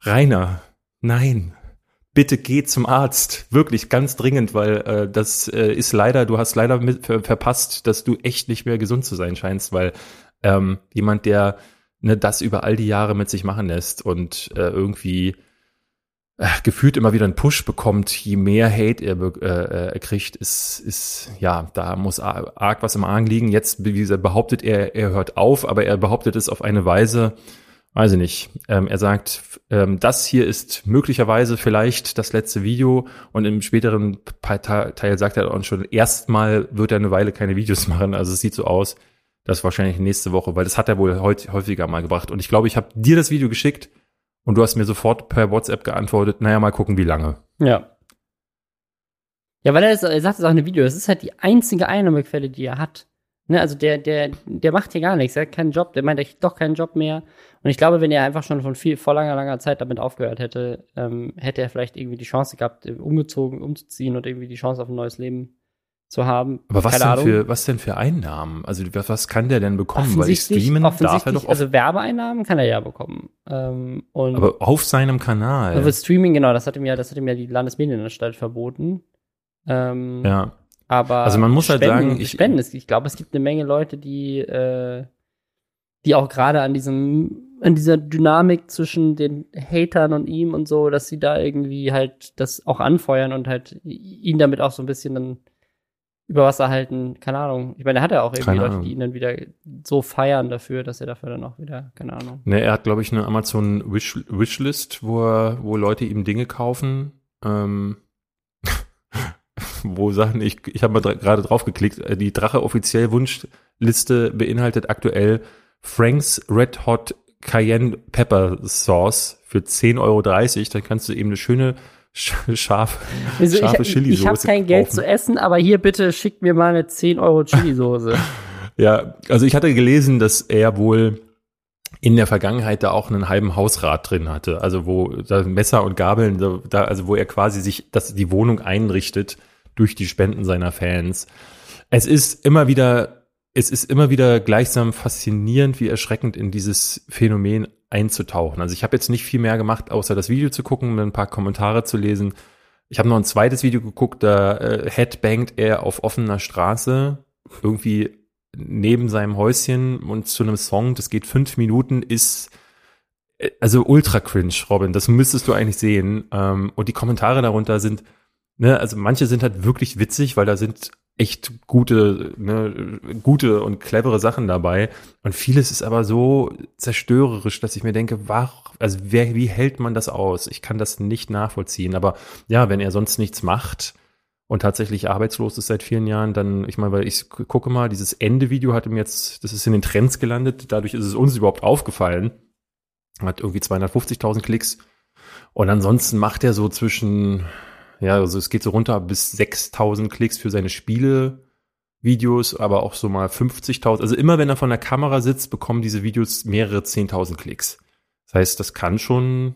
Rainer, nein, bitte geh zum Arzt. Wirklich ganz dringend, weil äh, das äh, ist leider, du hast leider mit, ver verpasst, dass du echt nicht mehr gesund zu sein scheinst, weil ähm, jemand, der ne, das über all die Jahre mit sich machen lässt und äh, irgendwie äh, gefühlt immer wieder einen Push bekommt, je mehr Hate er, äh, er kriegt, ist, ist, ja, da muss arg was im Argen liegen. Jetzt, wie gesagt, behauptet er, er hört auf, aber er behauptet es auf eine Weise, weiß ich nicht. Ähm, er sagt, ähm, das hier ist möglicherweise vielleicht das letzte Video und im späteren Teil sagt er auch schon, erstmal wird er eine Weile keine Videos machen. Also es sieht so aus, dass wahrscheinlich nächste Woche, weil das hat er wohl häufiger mal gebracht. Und ich glaube, ich habe dir das Video geschickt und du hast mir sofort per WhatsApp geantwortet, naja, mal gucken, wie lange. Ja. Ja, weil er, er sagt es auch in dem Video, es ist halt die einzige Einnahmequelle, die er hat. Ne, also der, der, der macht hier gar nichts, er hat keinen Job, der meint, er hat doch keinen Job mehr. Und ich glaube, wenn er einfach schon von viel, vor langer, langer Zeit damit aufgehört hätte, ähm, hätte er vielleicht irgendwie die Chance gehabt, umgezogen, umzuziehen und irgendwie die Chance auf ein neues Leben zu haben. Aber was, denn für, was denn für Einnahmen? Also was, kann der denn bekommen? Weil streamen darf er doch Also Werbeeinnahmen kann er ja bekommen. Ähm, aber auf seinem Kanal. Also Streaming, genau, das hat ihm ja, das hat ihm ja die Landesmedienanstalt verboten. Ähm, ja. Aber also man muss Spenden, halt sagen, ich, Spenden, ich glaube, es gibt eine Menge Leute, die, äh, die auch gerade an diesem, an dieser Dynamik zwischen den Hatern und ihm und so, dass sie da irgendwie halt das auch anfeuern und halt ihn damit auch so ein bisschen dann über Wasser halten, keine Ahnung. Ich meine, er hat ja auch irgendwie Leute, die ihn dann wieder so feiern dafür, dass er dafür dann auch wieder, keine Ahnung. Ne, er hat, glaube ich, eine Amazon Wish Wishlist, wo, er, wo Leute ihm Dinge kaufen. Ähm, wo Sachen, ich, ich habe mal gerade drauf geklickt, äh, die Drache offiziell Wunschliste beinhaltet aktuell Frank's Red Hot Cayenne Pepper Sauce für 10,30 Euro. Dann kannst du eben eine schöne scharf, also scharfe Chili-Soße. Ich, ich habe kein Geld kaufen. zu essen, aber hier bitte schickt mir mal eine 10 Euro Chili-Soße. ja, also ich hatte gelesen, dass er wohl in der Vergangenheit da auch einen halben Hausrat drin hatte, also wo da Messer und Gabeln, da, also wo er quasi sich das, die Wohnung einrichtet durch die Spenden seiner Fans. Es ist immer wieder, es ist immer wieder gleichsam faszinierend, wie erschreckend in dieses Phänomen einzutauchen. Also ich habe jetzt nicht viel mehr gemacht, außer das Video zu gucken und ein paar Kommentare zu lesen. Ich habe noch ein zweites Video geguckt, da äh, headbangt er auf offener Straße irgendwie neben seinem Häuschen und zu einem Song, das geht fünf Minuten, ist äh, also ultra cringe, Robin. Das müsstest du eigentlich sehen. Ähm, und die Kommentare darunter sind, ne, also manche sind halt wirklich witzig, weil da sind echt gute, ne, gute und clevere Sachen dabei. Und vieles ist aber so zerstörerisch, dass ich mir denke, wach, also wer, wie hält man das aus? Ich kann das nicht nachvollziehen. Aber ja, wenn er sonst nichts macht und tatsächlich arbeitslos ist seit vielen Jahren, dann, ich meine, weil ich gucke mal, dieses Ende-Video hat ihm jetzt, das ist in den Trends gelandet, dadurch ist es uns überhaupt aufgefallen. Hat irgendwie 250.000 Klicks. Und ansonsten macht er so zwischen ja, also es geht so runter bis 6000 Klicks für seine Spiele. Videos, aber auch so mal 50.000. Also immer wenn er von der Kamera sitzt, bekommen diese Videos mehrere 10.000 Klicks. Das heißt, das kann schon,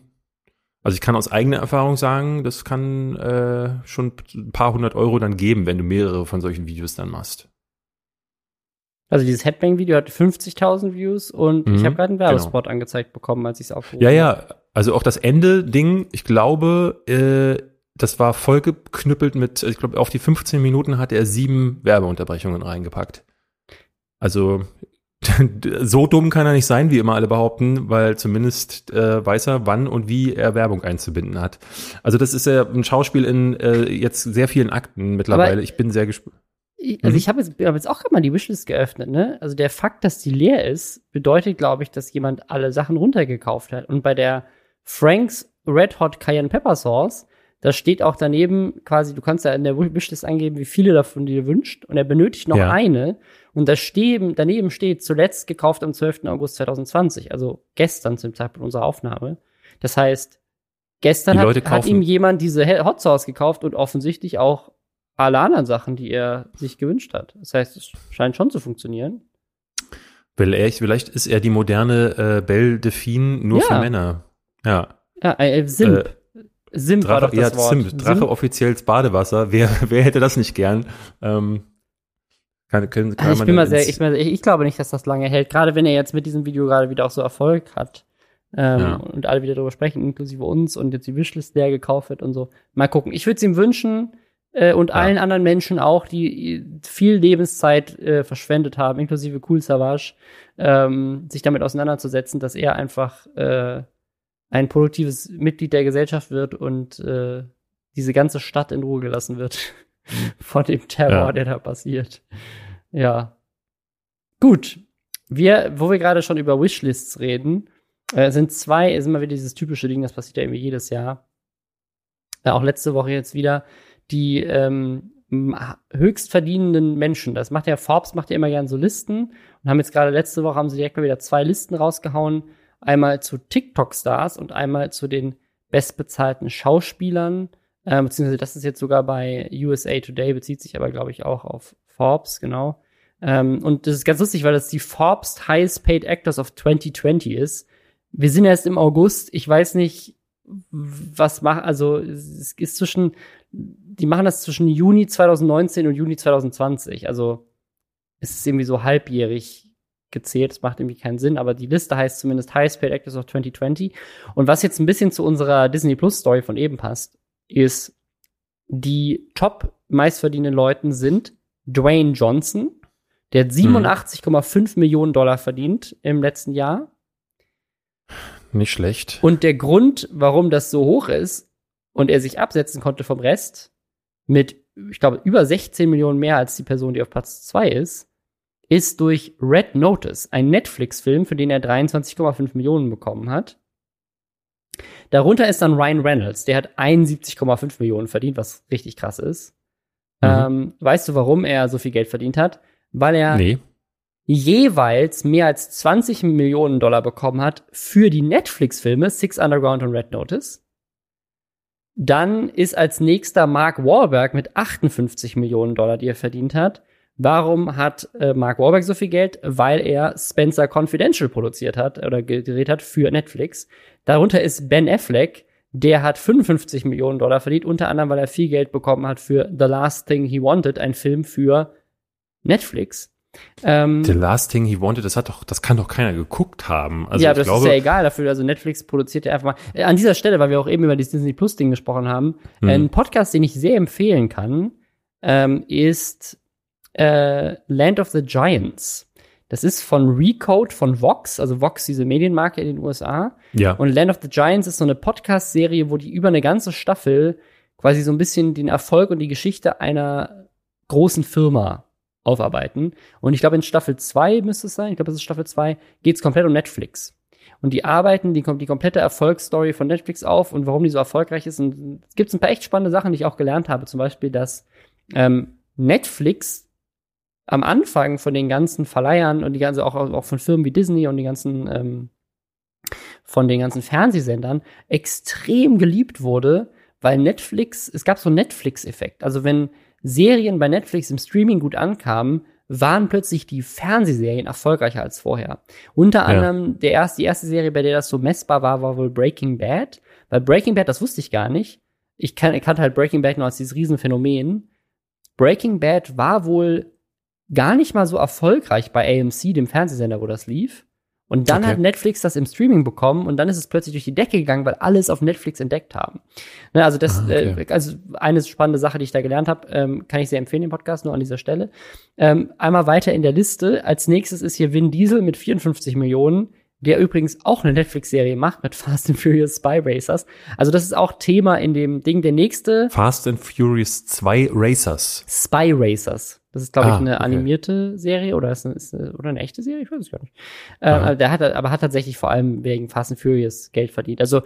also ich kann aus eigener Erfahrung sagen, das kann äh, schon ein paar hundert Euro dann geben, wenn du mehrere von solchen Videos dann machst. Also dieses Headbang-Video hat 50.000 Views und mhm, ich habe gerade einen Werbespot genau. angezeigt bekommen, als ich es aufgerufen habe. Ja, ja, also auch das Ende-Ding, ich glaube, äh, das war vollgeknüppelt mit, ich glaube, auf die 15 Minuten hat er sieben Werbeunterbrechungen reingepackt. Also so dumm kann er nicht sein, wie immer alle behaupten, weil zumindest äh, weiß er, wann und wie er Werbung einzubinden hat. Also das ist ja ein Schauspiel in äh, jetzt sehr vielen Akten mittlerweile. Aber ich bin sehr gespannt. also mhm. ich habe jetzt, hab jetzt auch gerade mal die Wishlist geöffnet, ne? Also der Fakt, dass die leer ist, bedeutet, glaube ich, dass jemand alle Sachen runtergekauft hat. Und bei der Franks Red Hot Cayenne Pepper Sauce, da steht auch daneben quasi, du kannst ja in der Wishlist angeben, wie viele davon du dir wünscht. Und er benötigt noch ja. eine. Und da stehen, daneben steht zuletzt gekauft am 12. August 2020, also gestern zum Zeitpunkt unserer Aufnahme. Das heißt, gestern hat, hat, ihm jemand diese Hot Sauce gekauft und offensichtlich auch alle anderen Sachen, die er sich gewünscht hat. Das heißt, es scheint schon zu funktionieren. Vielleicht, vielleicht ist er die moderne äh, Belle Delphine nur ja. für Männer. Ja. Ja, äh, Simp. Äh, Simp Drache, war doch das ja, Wort. Simp, Drache Simp? offiziell Badewasser. Wer, wer hätte das nicht gern? Ähm, kann, kann, kann also ich bin mal sehr, ich, ich, glaube nicht, dass das lange hält. Gerade wenn er jetzt mit diesem Video gerade wieder auch so Erfolg hat. Ähm, ja. Und alle wieder darüber sprechen, inklusive uns und jetzt die Wishlist leer gekauft wird und so. Mal gucken. Ich würde es ihm wünschen, äh, und ja. allen anderen Menschen auch, die viel Lebenszeit äh, verschwendet haben, inklusive Cool Savage, ähm, sich damit auseinanderzusetzen, dass er einfach äh, ein produktives Mitglied der Gesellschaft wird und äh, diese ganze Stadt in Ruhe gelassen wird von dem Terror, ja. der da passiert. Ja. Gut. Wir, wo wir gerade schon über Wishlists reden, äh, sind zwei, ist immer wieder dieses typische Ding, das passiert ja irgendwie jedes Jahr. Äh, auch letzte Woche jetzt wieder die ähm, höchstverdienenden Menschen. Das macht ja Forbes, macht ja immer gerne so Listen und haben jetzt gerade letzte Woche haben sie direkt mal wieder zwei Listen rausgehauen. Einmal zu TikTok-Stars und einmal zu den bestbezahlten Schauspielern. Äh, beziehungsweise das ist jetzt sogar bei USA Today, bezieht sich aber, glaube ich, auch auf Forbes, genau. Ähm, und das ist ganz lustig, weil das die Forbes Highest Paid Actors of 2020 ist. Wir sind erst im August. Ich weiß nicht, was macht, also es ist zwischen die machen das zwischen Juni 2019 und Juni 2020. Also es ist irgendwie so halbjährig gezählt. Das macht irgendwie keinen Sinn, aber die Liste heißt zumindest Highest Paid Actors of 2020. Und was jetzt ein bisschen zu unserer Disney Plus Story von eben passt, ist, die top meistverdienenden Leuten sind Dwayne Johnson, der hat 87,5 mhm. Millionen Dollar verdient im letzten Jahr. Nicht schlecht. Und der Grund, warum das so hoch ist, und er sich absetzen konnte vom Rest mit, ich glaube, über 16 Millionen mehr als die Person, die auf Platz 2 ist, ist durch Red Notice, ein Netflix-Film, für den er 23,5 Millionen bekommen hat. Darunter ist dann Ryan Reynolds, der hat 71,5 Millionen verdient, was richtig krass ist. Mhm. Ähm, weißt du, warum er so viel Geld verdient hat? Weil er nee. jeweils mehr als 20 Millionen Dollar bekommen hat für die Netflix-Filme Six Underground und Red Notice. Dann ist als nächster Mark Wahlberg mit 58 Millionen Dollar, die er verdient hat. Warum hat äh, Mark Wahlberg so viel Geld? Weil er Spencer Confidential produziert hat oder gedreht hat für Netflix. Darunter ist Ben Affleck, der hat 55 Millionen Dollar verdient, unter anderem, weil er viel Geld bekommen hat für The Last Thing He Wanted, ein Film für Netflix. Ähm, The Last Thing He Wanted, das hat doch, das kann doch keiner geguckt haben. Also ja, das glaube, ist ja egal dafür. Also Netflix produziert ja einfach mal. Äh, an dieser Stelle, weil wir auch eben über das Disney Plus Ding gesprochen haben, mhm. ein Podcast, den ich sehr empfehlen kann, ähm, ist äh, Land of the Giants. Das ist von Recode von Vox, also Vox, diese Medienmarke in den USA. Ja. Und Land of the Giants ist so eine Podcast-Serie, wo die über eine ganze Staffel quasi so ein bisschen den Erfolg und die Geschichte einer großen Firma aufarbeiten. Und ich glaube, in Staffel 2 müsste es sein, ich glaube, es ist Staffel 2, geht es komplett um Netflix. Und die arbeiten die, die komplette Erfolgsstory von Netflix auf und warum die so erfolgreich ist. Und es gibt ein paar echt spannende Sachen, die ich auch gelernt habe. Zum Beispiel, dass ähm, Netflix am Anfang von den ganzen Verleihern und die ganze, auch, auch von Firmen wie Disney und die ganzen ähm, von den ganzen Fernsehsendern extrem geliebt wurde, weil Netflix, es gab so einen Netflix-Effekt. Also wenn Serien bei Netflix im Streaming gut ankamen, waren plötzlich die Fernsehserien erfolgreicher als vorher. Unter anderem der erste, die erste Serie, bei der das so messbar war, war wohl Breaking Bad. Weil Breaking Bad, das wusste ich gar nicht. Ich, ich kannte halt Breaking Bad nur als dieses Riesenphänomen. Breaking Bad war wohl gar nicht mal so erfolgreich bei AMC, dem Fernsehsender, wo das lief. Und dann okay. hat Netflix das im Streaming bekommen und dann ist es plötzlich durch die Decke gegangen, weil alles auf Netflix entdeckt haben. Ne, also das, ah, okay. äh, also eine spannende Sache, die ich da gelernt habe, ähm, kann ich sehr empfehlen, den Podcast, nur an dieser Stelle. Ähm, einmal weiter in der Liste. Als nächstes ist hier Vin Diesel mit 54 Millionen. Der übrigens auch eine Netflix-Serie macht mit Fast and Furious Spy Racers. Also das ist auch Thema in dem Ding. Der nächste. Fast and Furious 2 Racers. Spy Racers. Das ist, glaube ah, ich, eine okay. animierte Serie oder ist eine, ist eine, oder eine echte Serie? Ich weiß es gar nicht. Äh, der hat, aber hat tatsächlich vor allem wegen Fast and Furious Geld verdient. Also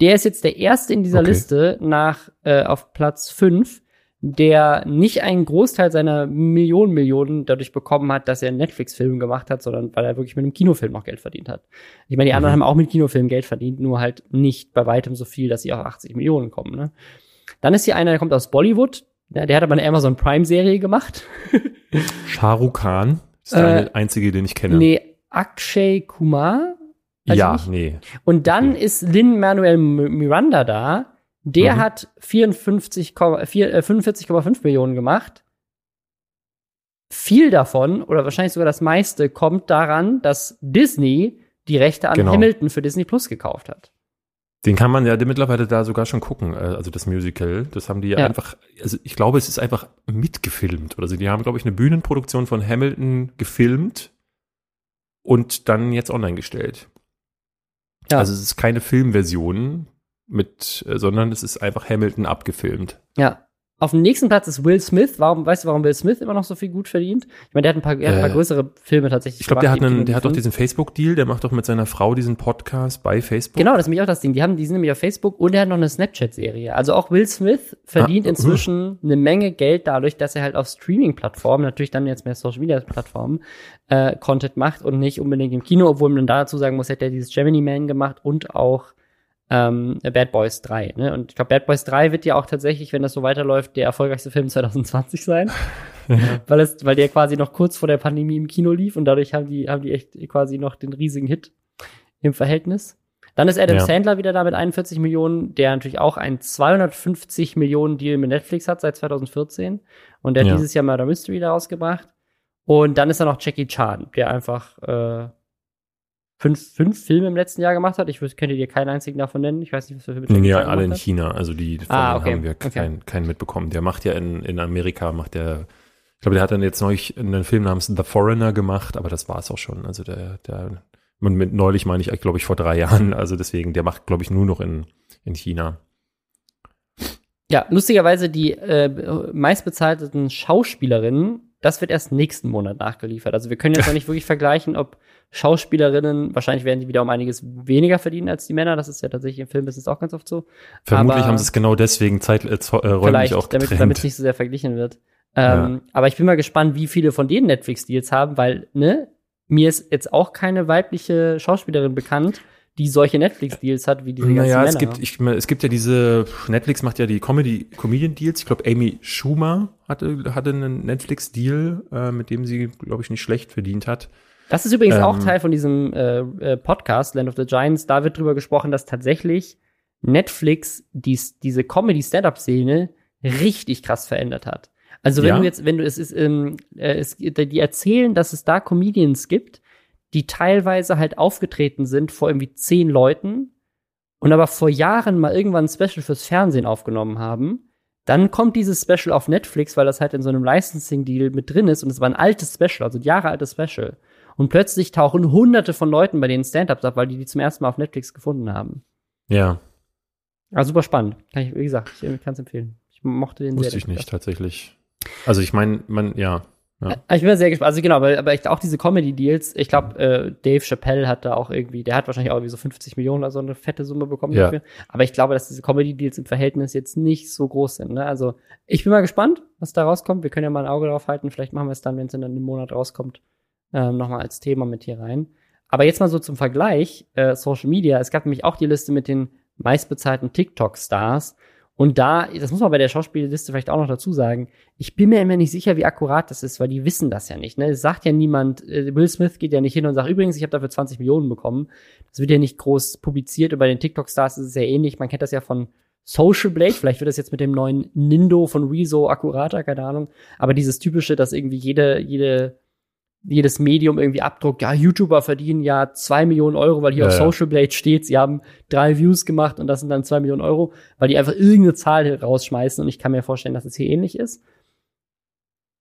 der ist jetzt der erste in dieser okay. Liste nach äh, auf Platz 5 der nicht einen Großteil seiner Millionen, Millionen dadurch bekommen hat, dass er einen Netflix-Film gemacht hat, sondern weil er wirklich mit einem Kinofilm noch Geld verdient hat. Ich meine, die anderen mhm. haben auch mit Kinofilmen Geld verdient, nur halt nicht bei weitem so viel, dass sie auf 80 Millionen kommen. Ne? Dann ist hier einer, der kommt aus Bollywood. Der, der hat aber eine Amazon Prime-Serie gemacht. Shah Rukh Khan ist der äh, einzige, den ich kenne. Nee, Akshay Kumar. Ja, nee. Und dann okay. ist Lin Manuel Miranda da, der mhm. hat 54, 45,5 äh, Millionen gemacht. Viel davon, oder wahrscheinlich sogar das meiste, kommt daran, dass Disney die Rechte an genau. Hamilton für Disney Plus gekauft hat. Den kann man ja mittlerweile da sogar schon gucken, äh, also das Musical. Das haben die ja, ja. einfach, also ich glaube, es ist einfach mitgefilmt. Oder so. Die haben, glaube ich, eine Bühnenproduktion von Hamilton gefilmt und dann jetzt online gestellt. Ja. Also es ist keine Filmversion, mit, äh, sondern es ist einfach Hamilton abgefilmt. Ja. Auf dem nächsten Platz ist Will Smith. Warum, weißt du, warum Will Smith immer noch so viel gut verdient? Ich meine, der hat ein paar, äh, hat ein paar äh, größere Filme tatsächlich. Ich glaube, der hat einen, der hat doch diesen Facebook-Deal, der macht doch mit seiner Frau diesen Podcast bei Facebook. Genau, das ist nämlich auch das Ding. Die haben, die sind nämlich auf Facebook und er hat noch eine Snapchat-Serie. Also auch Will Smith verdient ah, inzwischen uh. eine Menge Geld dadurch, dass er halt auf Streaming-Plattformen, natürlich dann jetzt mehr Social-Media-Plattformen, äh, Content macht und nicht unbedingt im Kino, obwohl man dazu sagen muss, hätte er dieses Gemini Man gemacht und auch ähm, Bad Boys 3. Ne? Und ich glaube, Bad Boys 3 wird ja auch tatsächlich, wenn das so weiterläuft, der erfolgreichste Film 2020 sein. weil, es, weil der quasi noch kurz vor der Pandemie im Kino lief und dadurch haben die, haben die echt quasi noch den riesigen Hit im Verhältnis. Dann ist Adam ja. Sandler wieder da mit 41 Millionen, der natürlich auch einen 250 Millionen Deal mit Netflix hat seit 2014. Und der hat ja. dieses Jahr Murder Mystery da rausgebracht. Und dann ist da noch Jackie Chan, der einfach äh, fünf, fünf Filme im letzten Jahr gemacht hat. Ich könnte dir keinen einzigen davon nennen. Ich weiß nicht, was für Filme Nee, ja, alle in China. Also die ah, okay. haben wir okay. keinen, keinen mitbekommen. Der macht ja in, in Amerika, macht der, ich glaube, der hat dann jetzt neulich einen Film namens The Foreigner gemacht, aber das war es auch schon. Also der, der, mit neulich meine ich, glaube ich, vor drei Jahren. Also deswegen, der macht, glaube ich, nur noch in, in China. Ja, lustigerweise die äh, meistbezahlten Schauspielerinnen das wird erst nächsten Monat nachgeliefert. Also wir können jetzt noch nicht wirklich vergleichen, ob Schauspielerinnen, wahrscheinlich werden die wieder um einiges weniger verdienen als die Männer. Das ist ja tatsächlich im Filmbusiness auch ganz oft so. Vermutlich aber haben sie es genau deswegen zeit, äh, äh räumlich auch getrennt. Damit, damit es nicht so sehr verglichen wird. Ähm, ja. Aber ich bin mal gespannt, wie viele von denen Netflix-Deals haben, weil, ne, mir ist jetzt auch keine weibliche Schauspielerin bekannt, die solche Netflix-Deals hat, wie diese ganzen naja, Männer. es gibt, ich, es gibt ja diese, Netflix macht ja die Comedy-Comedian-Deals. Ich glaube, Amy Schumer hatte, hatte einen Netflix-Deal, äh, mit dem sie, glaube ich, nicht schlecht verdient hat. Das ist übrigens ähm, auch Teil von diesem äh, äh, Podcast, Land of the Giants. Da wird drüber gesprochen, dass tatsächlich Netflix dies, diese Comedy-Stand-Up-Szene richtig krass verändert hat. Also wenn ja? du jetzt, wenn du es ist, ähm, äh, es, die erzählen, dass es da Comedians gibt, die teilweise halt aufgetreten sind vor irgendwie zehn Leuten und aber vor Jahren mal irgendwann ein Special fürs Fernsehen aufgenommen haben. Dann kommt dieses Special auf Netflix, weil das halt in so einem Licensing-Deal mit drin ist und es war ein altes Special, also ein Jahre altes Special. Und plötzlich tauchen hunderte von Leuten bei den Stand-Ups ab, weil die die zum ersten Mal auf Netflix gefunden haben. Ja. Also super spannend. Kann ich, wie gesagt, ich kann es empfehlen. Ich mochte den Wusste sehr. Wusste ich nicht, tatsächlich. Also ich meine, man, ja, ja. Ich bin sehr gespannt. Also genau, aber, aber ich, auch diese Comedy-Deals, ich glaube, äh, Dave Chappelle hat da auch irgendwie, der hat wahrscheinlich auch irgendwie so 50 Millionen oder so eine fette Summe bekommen ja. dafür. Aber ich glaube, dass diese Comedy-Deals im Verhältnis jetzt nicht so groß sind. Ne? Also ich bin mal gespannt, was da rauskommt. Wir können ja mal ein Auge drauf halten. Vielleicht machen wir es dann, wenn es in einem Monat rauskommt, ähm, nochmal als Thema mit hier rein. Aber jetzt mal so zum Vergleich, äh, Social Media. Es gab nämlich auch die Liste mit den meistbezahlten TikTok-Stars. Und da, das muss man bei der Schauspielliste vielleicht auch noch dazu sagen, ich bin mir immer nicht sicher, wie akkurat das ist, weil die wissen das ja nicht. Ne? Es sagt ja niemand, äh, Will Smith geht ja nicht hin und sagt, übrigens, ich habe dafür 20 Millionen bekommen. Das wird ja nicht groß publiziert. Und bei den TikTok-Stars ist es sehr ähnlich. Man kennt das ja von Social Blade. Vielleicht wird das jetzt mit dem neuen Nindo von Rezo akkurater, keine Ahnung. Aber dieses typische, dass irgendwie jede, jede jedes Medium irgendwie abdruckt, ja, YouTuber verdienen ja zwei Millionen Euro, weil hier ja, auf Social Blade steht, sie haben drei Views gemacht und das sind dann zwei Millionen Euro, weil die einfach irgendeine Zahl rausschmeißen und ich kann mir vorstellen, dass es hier ähnlich ist.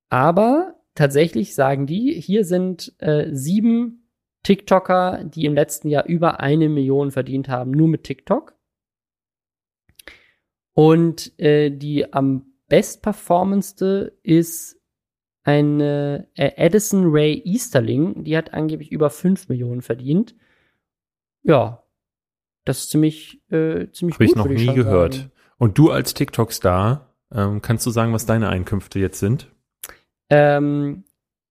Aber tatsächlich sagen die, hier sind äh, sieben TikToker, die im letzten Jahr über eine Million verdient haben, nur mit TikTok. Und äh, die am bestperformendste ist eine äh, Addison Ray Easterling, die hat angeblich über 5 Millionen verdient. Ja, das ist ziemlich, äh, ziemlich Habe ich noch nie gehört. Sagen. Und du als TikTok-Star, ähm, kannst du sagen, was deine Einkünfte jetzt sind? Ähm,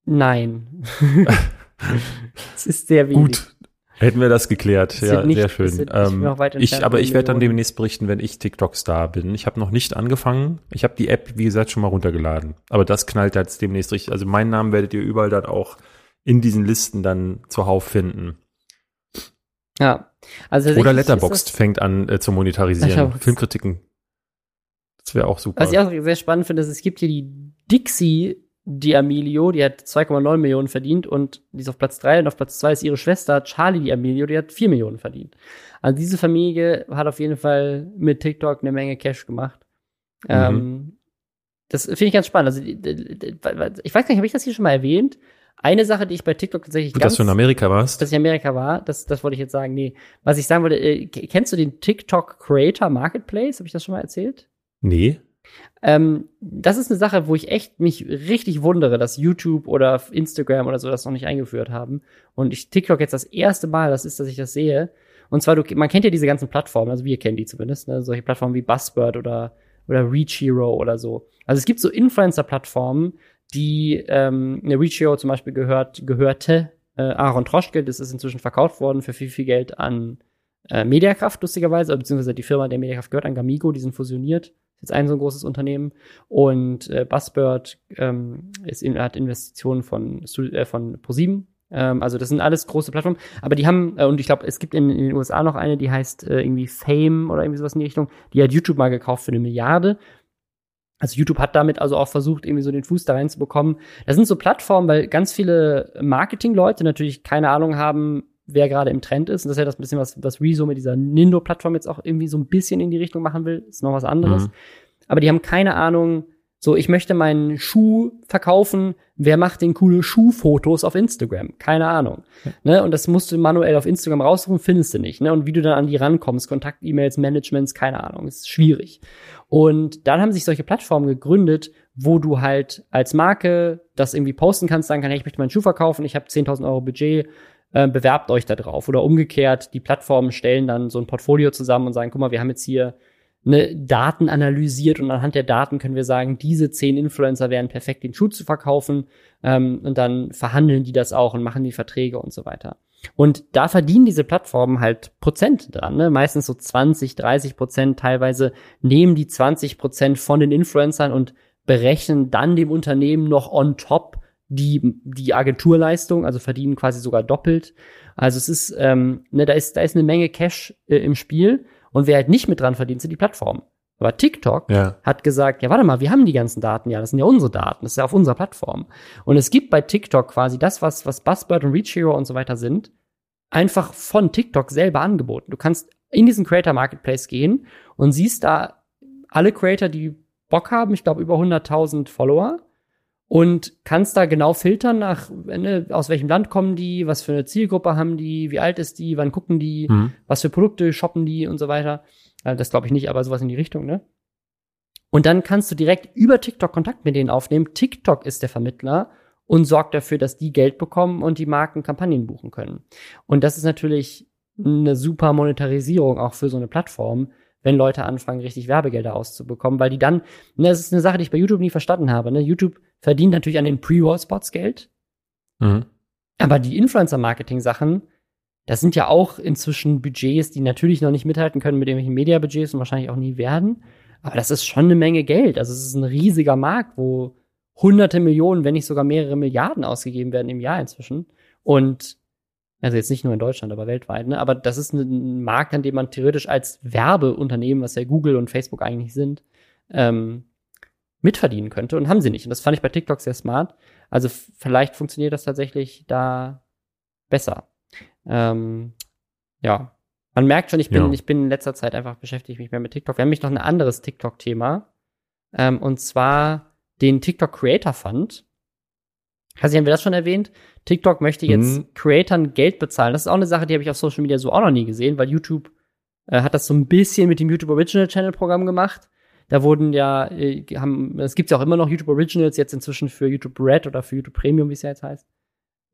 nein. Es ist sehr wenig. Gut, hätten wir das geklärt. Ja, nicht, sehr schön. Ähm, ich, aber ich werde dann demnächst berichten, wenn ich TikTok-Star bin. Ich habe noch nicht angefangen. Ich habe die App, wie gesagt, schon mal runtergeladen. Aber das knallt jetzt demnächst richtig. Also meinen Namen werdet ihr überall dann auch in diesen Listen dann zuhauf finden. Ja. Also Oder Letterboxd fängt an äh, zu monetarisieren. Filmkritiken. Das wäre auch super. Was ich auch sehr spannend finde, ist, es gibt hier die Dixie die Amelio, die hat 2,9 Millionen verdient und die ist auf Platz 3 und auf Platz 2 ist ihre Schwester Charlie die Amelio, die hat 4 Millionen verdient. Also diese Familie hat auf jeden Fall mit TikTok eine Menge Cash gemacht. Mhm. Ähm, das finde ich ganz spannend. Also ich weiß gar nicht, habe ich das hier schon mal erwähnt? Eine Sache, die ich bei TikTok tatsächlich Gut, ganz, dass du in Amerika warst. Dass ich in Amerika war, das, das wollte ich jetzt sagen. Nee, was ich sagen wollte, äh, kennst du den TikTok Creator Marketplace? Habe ich das schon mal erzählt? Nee. Ähm, das ist eine Sache, wo ich echt mich richtig wundere, dass YouTube oder Instagram oder so das noch nicht eingeführt haben. Und ich TikTok jetzt das erste Mal, das ist, dass ich das sehe. Und zwar, du, man kennt ja diese ganzen Plattformen, also wir kennen die zumindest, ne? solche Plattformen wie Buzzbird oder, oder Reach Hero oder so. Also es gibt so Influencer-Plattformen, die ähm, eine Reach Hero zum Beispiel gehört, gehörte äh, Aaron Troschke, das ist inzwischen verkauft worden für viel, viel Geld an äh, Mediakraft, lustigerweise, beziehungsweise die Firma der Mediakraft gehört an Gamigo, die sind fusioniert jetzt ein so ein großes Unternehmen. Und äh, Buzzbird ähm, ist hat Investitionen von, äh, von ProSieben. Ähm, also das sind alles große Plattformen. Aber die haben, äh, und ich glaube, es gibt in, in, den USA noch eine, die heißt äh, irgendwie Fame oder irgendwie sowas in die Richtung. Die hat YouTube mal gekauft für eine Milliarde. Also YouTube hat damit also auch versucht, irgendwie so den Fuß da reinzubekommen. Das sind so Plattformen, weil ganz viele Marketingleute natürlich keine Ahnung haben, wer gerade im Trend ist. Und das ist ja das bisschen, was, was Rezo mit dieser Nindo-Plattform jetzt auch irgendwie so ein bisschen in die Richtung machen will. Ist noch was anderes. Mhm. Aber die haben keine Ahnung, so, ich möchte meinen Schuh verkaufen. Wer macht denn coole Schuhfotos auf Instagram? Keine Ahnung. Ja. Ne? Und das musst du manuell auf Instagram raussuchen, findest du nicht. Ne? Und wie du dann an die rankommst, Kontakt-E-Mails, Managements, keine Ahnung, ist schwierig. Und dann haben sich solche Plattformen gegründet, wo du halt als Marke das irgendwie posten kannst, sagen kann, hey, ich möchte meinen Schuh verkaufen, ich habe 10.000 Euro Budget, äh, bewerbt euch da drauf. Oder umgekehrt, die Plattformen stellen dann so ein Portfolio zusammen und sagen, guck mal, wir haben jetzt hier eine Daten analysiert und anhand der Daten können wir sagen, diese zehn Influencer wären perfekt, den Schuh zu verkaufen. Ähm, und dann verhandeln die das auch und machen die Verträge und so weiter. Und da verdienen diese Plattformen halt Prozent dran, ne? meistens so 20, 30 Prozent. Teilweise nehmen die 20 Prozent von den Influencern und berechnen dann dem Unternehmen noch on top die, die Agenturleistung, also verdienen quasi sogar doppelt. Also es ist, ähm, ne, da ist, da ist eine Menge Cash äh, im Spiel und wer halt nicht mit dran verdient, sind die Plattformen. Aber TikTok ja. hat gesagt, ja, warte mal, wir haben die ganzen Daten, ja, das sind ja unsere Daten, das ist ja auf unserer Plattform. Und es gibt bei TikTok quasi das, was, was Buzzbird und Reach Hero und so weiter sind, einfach von TikTok selber angeboten. Du kannst in diesen Creator Marketplace gehen und siehst da alle Creator, die Bock haben, ich glaube über 100.000 Follower und kannst da genau filtern nach, ne, aus welchem Land kommen die, was für eine Zielgruppe haben die, wie alt ist die, wann gucken die, mhm. was für Produkte shoppen die und so weiter. Das glaube ich nicht, aber sowas in die Richtung, ne? Und dann kannst du direkt über TikTok Kontakt mit denen aufnehmen. TikTok ist der Vermittler und sorgt dafür, dass die Geld bekommen und die Marken Kampagnen buchen können. Und das ist natürlich eine super Monetarisierung auch für so eine Plattform, wenn Leute anfangen, richtig Werbegelder auszubekommen, weil die dann, ne, das ist eine Sache, die ich bei YouTube nie verstanden habe, ne? YouTube verdient natürlich an den Pre-Roll-Spots Geld. Mhm. Aber die Influencer-Marketing-Sachen, das sind ja auch inzwischen Budgets, die natürlich noch nicht mithalten können mit irgendwelchen Media-Budgets und wahrscheinlich auch nie werden. Aber das ist schon eine Menge Geld. Also es ist ein riesiger Markt, wo hunderte Millionen, wenn nicht sogar mehrere Milliarden ausgegeben werden im Jahr inzwischen. Und also jetzt nicht nur in Deutschland, aber weltweit. Ne? Aber das ist ein Markt, an dem man theoretisch als Werbeunternehmen, was ja Google und Facebook eigentlich sind, ähm, mitverdienen könnte und haben sie nicht. Und das fand ich bei TikTok sehr smart. Also vielleicht funktioniert das tatsächlich da besser. Ähm, ja, man merkt schon, ich bin, ja. ich bin in letzter Zeit einfach beschäftigt mich mehr mit TikTok. Wir haben nämlich noch ein anderes TikTok-Thema. Ähm, und zwar den TikTok Creator Fund. Du, haben wir das schon erwähnt? TikTok möchte jetzt hm. Creatern Geld bezahlen. Das ist auch eine Sache, die habe ich auf Social Media so auch noch nie gesehen, weil YouTube äh, hat das so ein bisschen mit dem YouTube Original Channel Programm gemacht. Da wurden ja, äh, haben, es gibt ja auch immer noch YouTube Originals, jetzt inzwischen für YouTube Red oder für YouTube Premium, wie es ja jetzt heißt.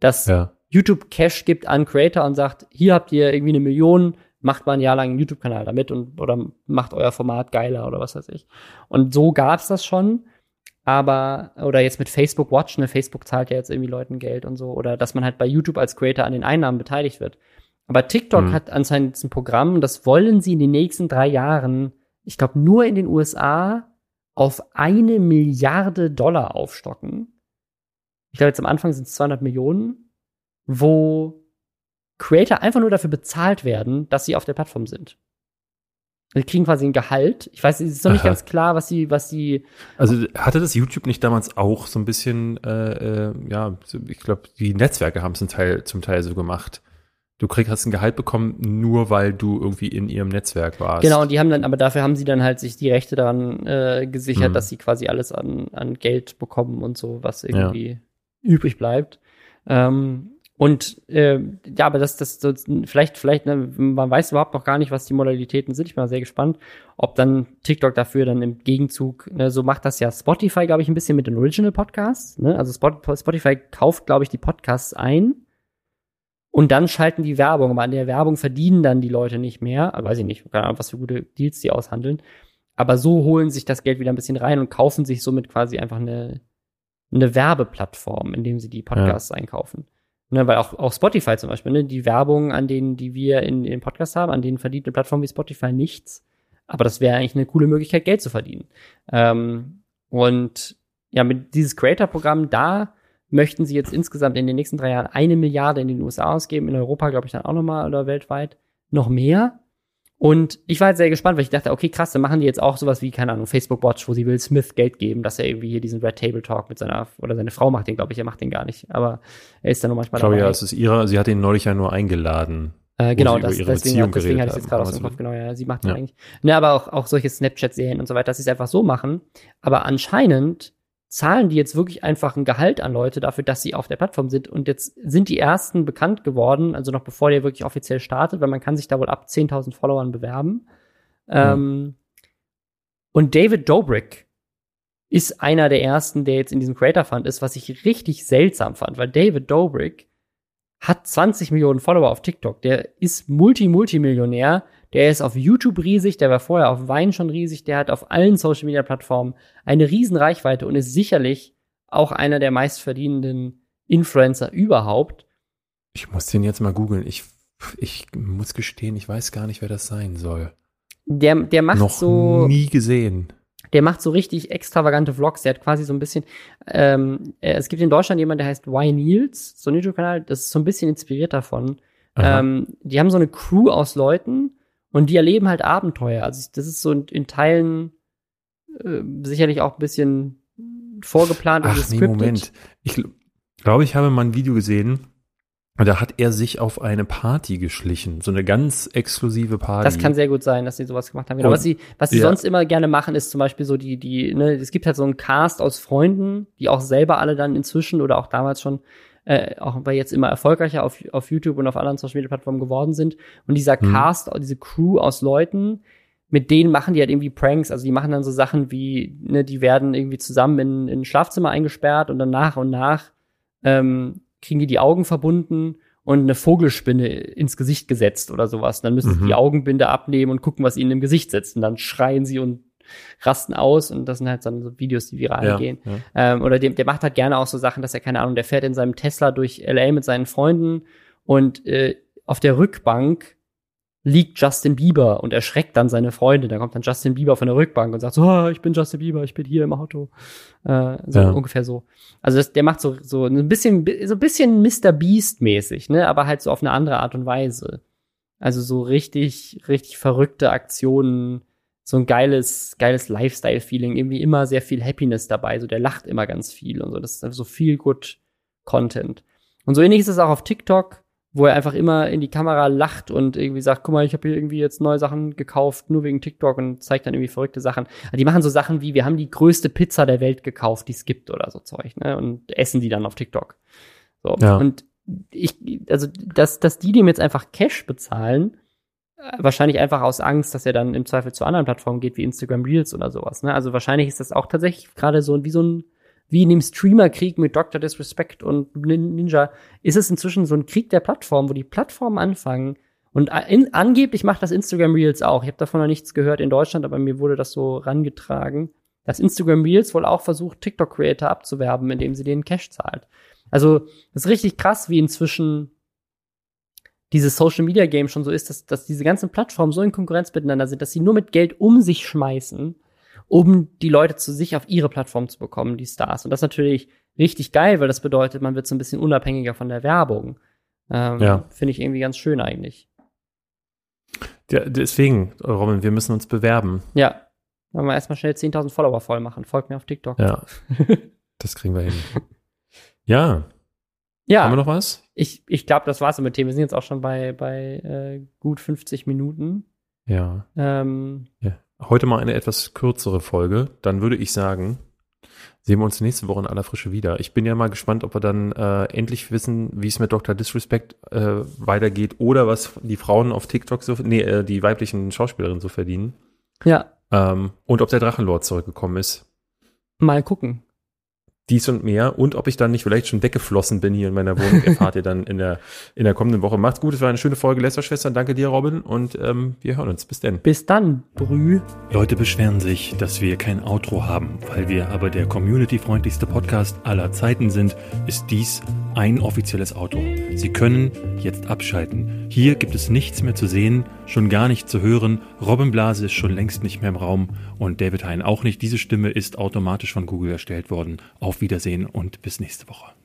Dass ja. YouTube Cash gibt an Creator und sagt, hier habt ihr irgendwie eine Million, macht mal ein Jahr lang einen YouTube-Kanal damit und oder macht euer Format geiler oder was weiß ich. Und so gab's das schon. Aber, oder jetzt mit Facebook Watch, ne, Facebook zahlt ja jetzt irgendwie Leuten Geld und so, oder dass man halt bei YouTube als Creator an den Einnahmen beteiligt wird. Aber TikTok mhm. hat anscheinend ein Programm, das wollen sie in den nächsten drei Jahren, ich glaube, nur in den USA auf eine Milliarde Dollar aufstocken. Ich glaube, jetzt am Anfang sind es 200 Millionen, wo Creator einfach nur dafür bezahlt werden, dass sie auf der Plattform sind. Sie kriegen quasi ein Gehalt. Ich weiß, es ist noch nicht Aha. ganz klar, was sie, was sie. Also hatte das YouTube nicht damals auch so ein bisschen, äh, äh, ja, ich glaube, die Netzwerke haben es zum Teil, zum Teil so gemacht. Du kriegst hast ein Gehalt bekommen, nur weil du irgendwie in ihrem Netzwerk warst. Genau, und die haben dann, aber dafür haben sie dann halt sich die Rechte daran äh, gesichert, mhm. dass sie quasi alles an, an Geld bekommen und so, was irgendwie ja. übrig bleibt. Ähm, und äh, ja, aber das, das, das vielleicht, vielleicht, ne, man weiß überhaupt noch gar nicht, was die Modalitäten sind. Ich bin mal sehr gespannt, ob dann TikTok dafür dann im Gegenzug, ne, so macht das ja Spotify, glaube ich, ein bisschen mit den Original Podcasts. Ne? Also Spotify kauft, glaube ich, die Podcasts ein und dann schalten die Werbung. Aber an der Werbung verdienen dann die Leute nicht mehr. Aber weiß ich nicht, keine Ahnung, was für gute Deals die aushandeln. Aber so holen sich das Geld wieder ein bisschen rein und kaufen sich somit quasi einfach eine, eine Werbeplattform, indem sie die Podcasts ja. einkaufen. Ne, weil auch, auch Spotify zum Beispiel, ne, die Werbung, an denen, die wir in, in Podcast haben, an denen verdient eine Plattform wie Spotify nichts. Aber das wäre eigentlich eine coole Möglichkeit, Geld zu verdienen. Ähm, und ja, mit dieses Creator-Programm, da möchten sie jetzt insgesamt in den nächsten drei Jahren eine Milliarde in den USA ausgeben, in Europa, glaube ich, dann auch nochmal oder weltweit noch mehr. Und ich war halt sehr gespannt, weil ich dachte, okay, krass, dann machen die jetzt auch sowas wie, keine Ahnung, Facebook Watch, wo sie Will Smith Geld geben, dass er irgendwie hier diesen Red Table Talk mit seiner, oder seine Frau macht den, glaube ich, er macht den gar nicht, aber er ist dann nur manchmal Ich glaube ja, es ist ihre, sie hat ihn neulich ja nur eingeladen. Äh, genau, das, deswegen, deswegen hatte ich jetzt gerade aus dem Kopf, genau, ja, sie macht ja. eigentlich. Ne, aber auch, auch solche Snapchat-Serien und so weiter, dass sie es einfach so machen. Aber anscheinend zahlen die jetzt wirklich einfach ein Gehalt an Leute dafür, dass sie auf der Plattform sind. Und jetzt sind die ersten bekannt geworden, also noch bevor der wirklich offiziell startet, weil man kann sich da wohl ab 10.000 Followern bewerben. Mhm. Ähm, und David Dobrik ist einer der ersten, der jetzt in diesem Creator Fund ist, was ich richtig seltsam fand, weil David Dobrik hat 20 Millionen Follower auf TikTok. Der ist Multi-Multimillionär der ist auf YouTube riesig, der war vorher auf Wein schon riesig, der hat auf allen Social Media Plattformen eine riesen Reichweite und ist sicherlich auch einer der meistverdienenden Influencer überhaupt. Ich muss den jetzt mal googeln. Ich, ich muss gestehen, ich weiß gar nicht, wer das sein soll. Der, der macht Noch so. Nie gesehen. Der macht so richtig extravagante Vlogs. Der hat quasi so ein bisschen. Ähm, äh, es gibt in Deutschland jemanden, der heißt Y Niels, so ein YouTube-Kanal. Das ist so ein bisschen inspiriert davon. Ähm, die haben so eine Crew aus Leuten, und die erleben halt Abenteuer. Also das ist so in, in Teilen äh, sicherlich auch ein bisschen vorgeplant und Ach, nee, Moment. Ich glaube, ich habe mal ein Video gesehen, da hat er sich auf eine Party geschlichen, so eine ganz exklusive Party. Das kann sehr gut sein, dass sie sowas gemacht haben. Genau. was sie, was sie ja. sonst immer gerne machen, ist zum Beispiel so die, die, ne, es gibt halt so einen Cast aus Freunden, die auch selber alle dann inzwischen oder auch damals schon äh, auch weil jetzt immer erfolgreicher auf, auf YouTube und auf anderen Social Media Plattformen geworden sind. Und dieser mhm. Cast, diese Crew aus Leuten, mit denen machen die halt irgendwie Pranks. Also die machen dann so Sachen wie, ne, die werden irgendwie zusammen in, in ein Schlafzimmer eingesperrt und dann nach und nach ähm, kriegen die die Augen verbunden und eine Vogelspinne ins Gesicht gesetzt oder sowas. dann müssen mhm. sie die Augenbinde abnehmen und gucken, was ihnen im Gesicht sitzt. Und dann schreien sie und rasten aus und das sind halt dann so Videos, die viral ja, gehen. Ja. Ähm, oder dem, der macht halt gerne auch so Sachen, dass er, keine Ahnung, der fährt in seinem Tesla durch LA mit seinen Freunden und äh, auf der Rückbank liegt Justin Bieber und erschreckt dann seine Freunde. Da kommt dann Justin Bieber von der Rückbank und sagt so, oh, ich bin Justin Bieber, ich bin hier im Auto. Äh, so ja. ungefähr so. Also das, der macht so so ein bisschen so ein bisschen Mr. Beast mäßig, ne, aber halt so auf eine andere Art und Weise. Also so richtig richtig verrückte Aktionen, so ein geiles, geiles Lifestyle-Feeling, irgendwie immer sehr viel Happiness dabei, so der lacht immer ganz viel und so. Das ist so viel gut Content. Und so ähnlich ist es auch auf TikTok. wo er einfach immer in die Kamera lacht und irgendwie sagt, guck mal, ich habe hier irgendwie jetzt neue Sachen gekauft, nur wegen TikTok und zeigt dann irgendwie verrückte Sachen. Also die machen so Sachen wie, wir haben die größte Pizza der Welt gekauft, die es gibt oder so Zeug, ne? Und essen die dann auf TikTok. So. Ja. Und ich, also, dass, dass die dem jetzt einfach Cash bezahlen, wahrscheinlich einfach aus Angst, dass er dann im Zweifel zu anderen Plattformen geht, wie Instagram Reels oder sowas, ne? Also wahrscheinlich ist das auch tatsächlich gerade so wie so ein wie in dem Streamer-Krieg mit Dr. Disrespect und Ninja, ist es inzwischen so ein Krieg der Plattformen, wo die Plattformen anfangen. Und in, angeblich macht das Instagram Reels auch. Ich habe davon noch nichts gehört in Deutschland, aber mir wurde das so rangetragen, dass Instagram Reels wohl auch versucht, TikTok-Creator abzuwerben, indem sie denen Cash zahlt. Also, das ist richtig krass, wie inzwischen dieses Social Media Game schon so ist, dass, dass diese ganzen Plattformen so in Konkurrenz miteinander sind, dass sie nur mit Geld um sich schmeißen um die Leute zu sich auf ihre Plattform zu bekommen, die Stars. Und das ist natürlich richtig geil, weil das bedeutet, man wird so ein bisschen unabhängiger von der Werbung. Ähm, ja. Finde ich irgendwie ganz schön eigentlich. Ja, deswegen, Robin, wir müssen uns bewerben. Ja. Wollen wir erstmal schnell 10.000 Follower voll machen. Folgt mir auf TikTok. Ja. das kriegen wir hin. Ja. Ja. Haben wir noch was? Ich, ich glaube, das war's mit dem. Wir sind jetzt auch schon bei, bei äh, gut 50 Minuten. Ja. Ähm, ja. Heute mal eine etwas kürzere Folge. Dann würde ich sagen, sehen wir uns nächste Woche in aller Frische wieder. Ich bin ja mal gespannt, ob wir dann äh, endlich wissen, wie es mit Dr. Disrespect äh, weitergeht oder was die Frauen auf TikTok so, nee, äh, die weiblichen Schauspielerinnen so verdienen. Ja. Ähm, und ob der Drachenlord zurückgekommen ist. Mal gucken dies und mehr und ob ich dann nicht vielleicht schon weggeflossen bin hier in meiner Wohnung, erfahrt ihr dann in der, in der kommenden Woche. Macht's gut, es war eine schöne Folge, Lästerschwestern. Danke dir, Robin, und ähm, wir hören uns. Bis dann. Bis dann, Brü. Leute beschweren sich, dass wir kein Outro haben. Weil wir aber der community-freundlichste Podcast aller Zeiten sind, ist dies ein offizielles Outro. Sie können jetzt abschalten. Hier gibt es nichts mehr zu sehen, schon gar nicht zu hören. Robin Blase ist schon längst nicht mehr im Raum und David Hein auch nicht. Diese Stimme ist automatisch von Google erstellt worden. Auf Wiedersehen und bis nächste Woche.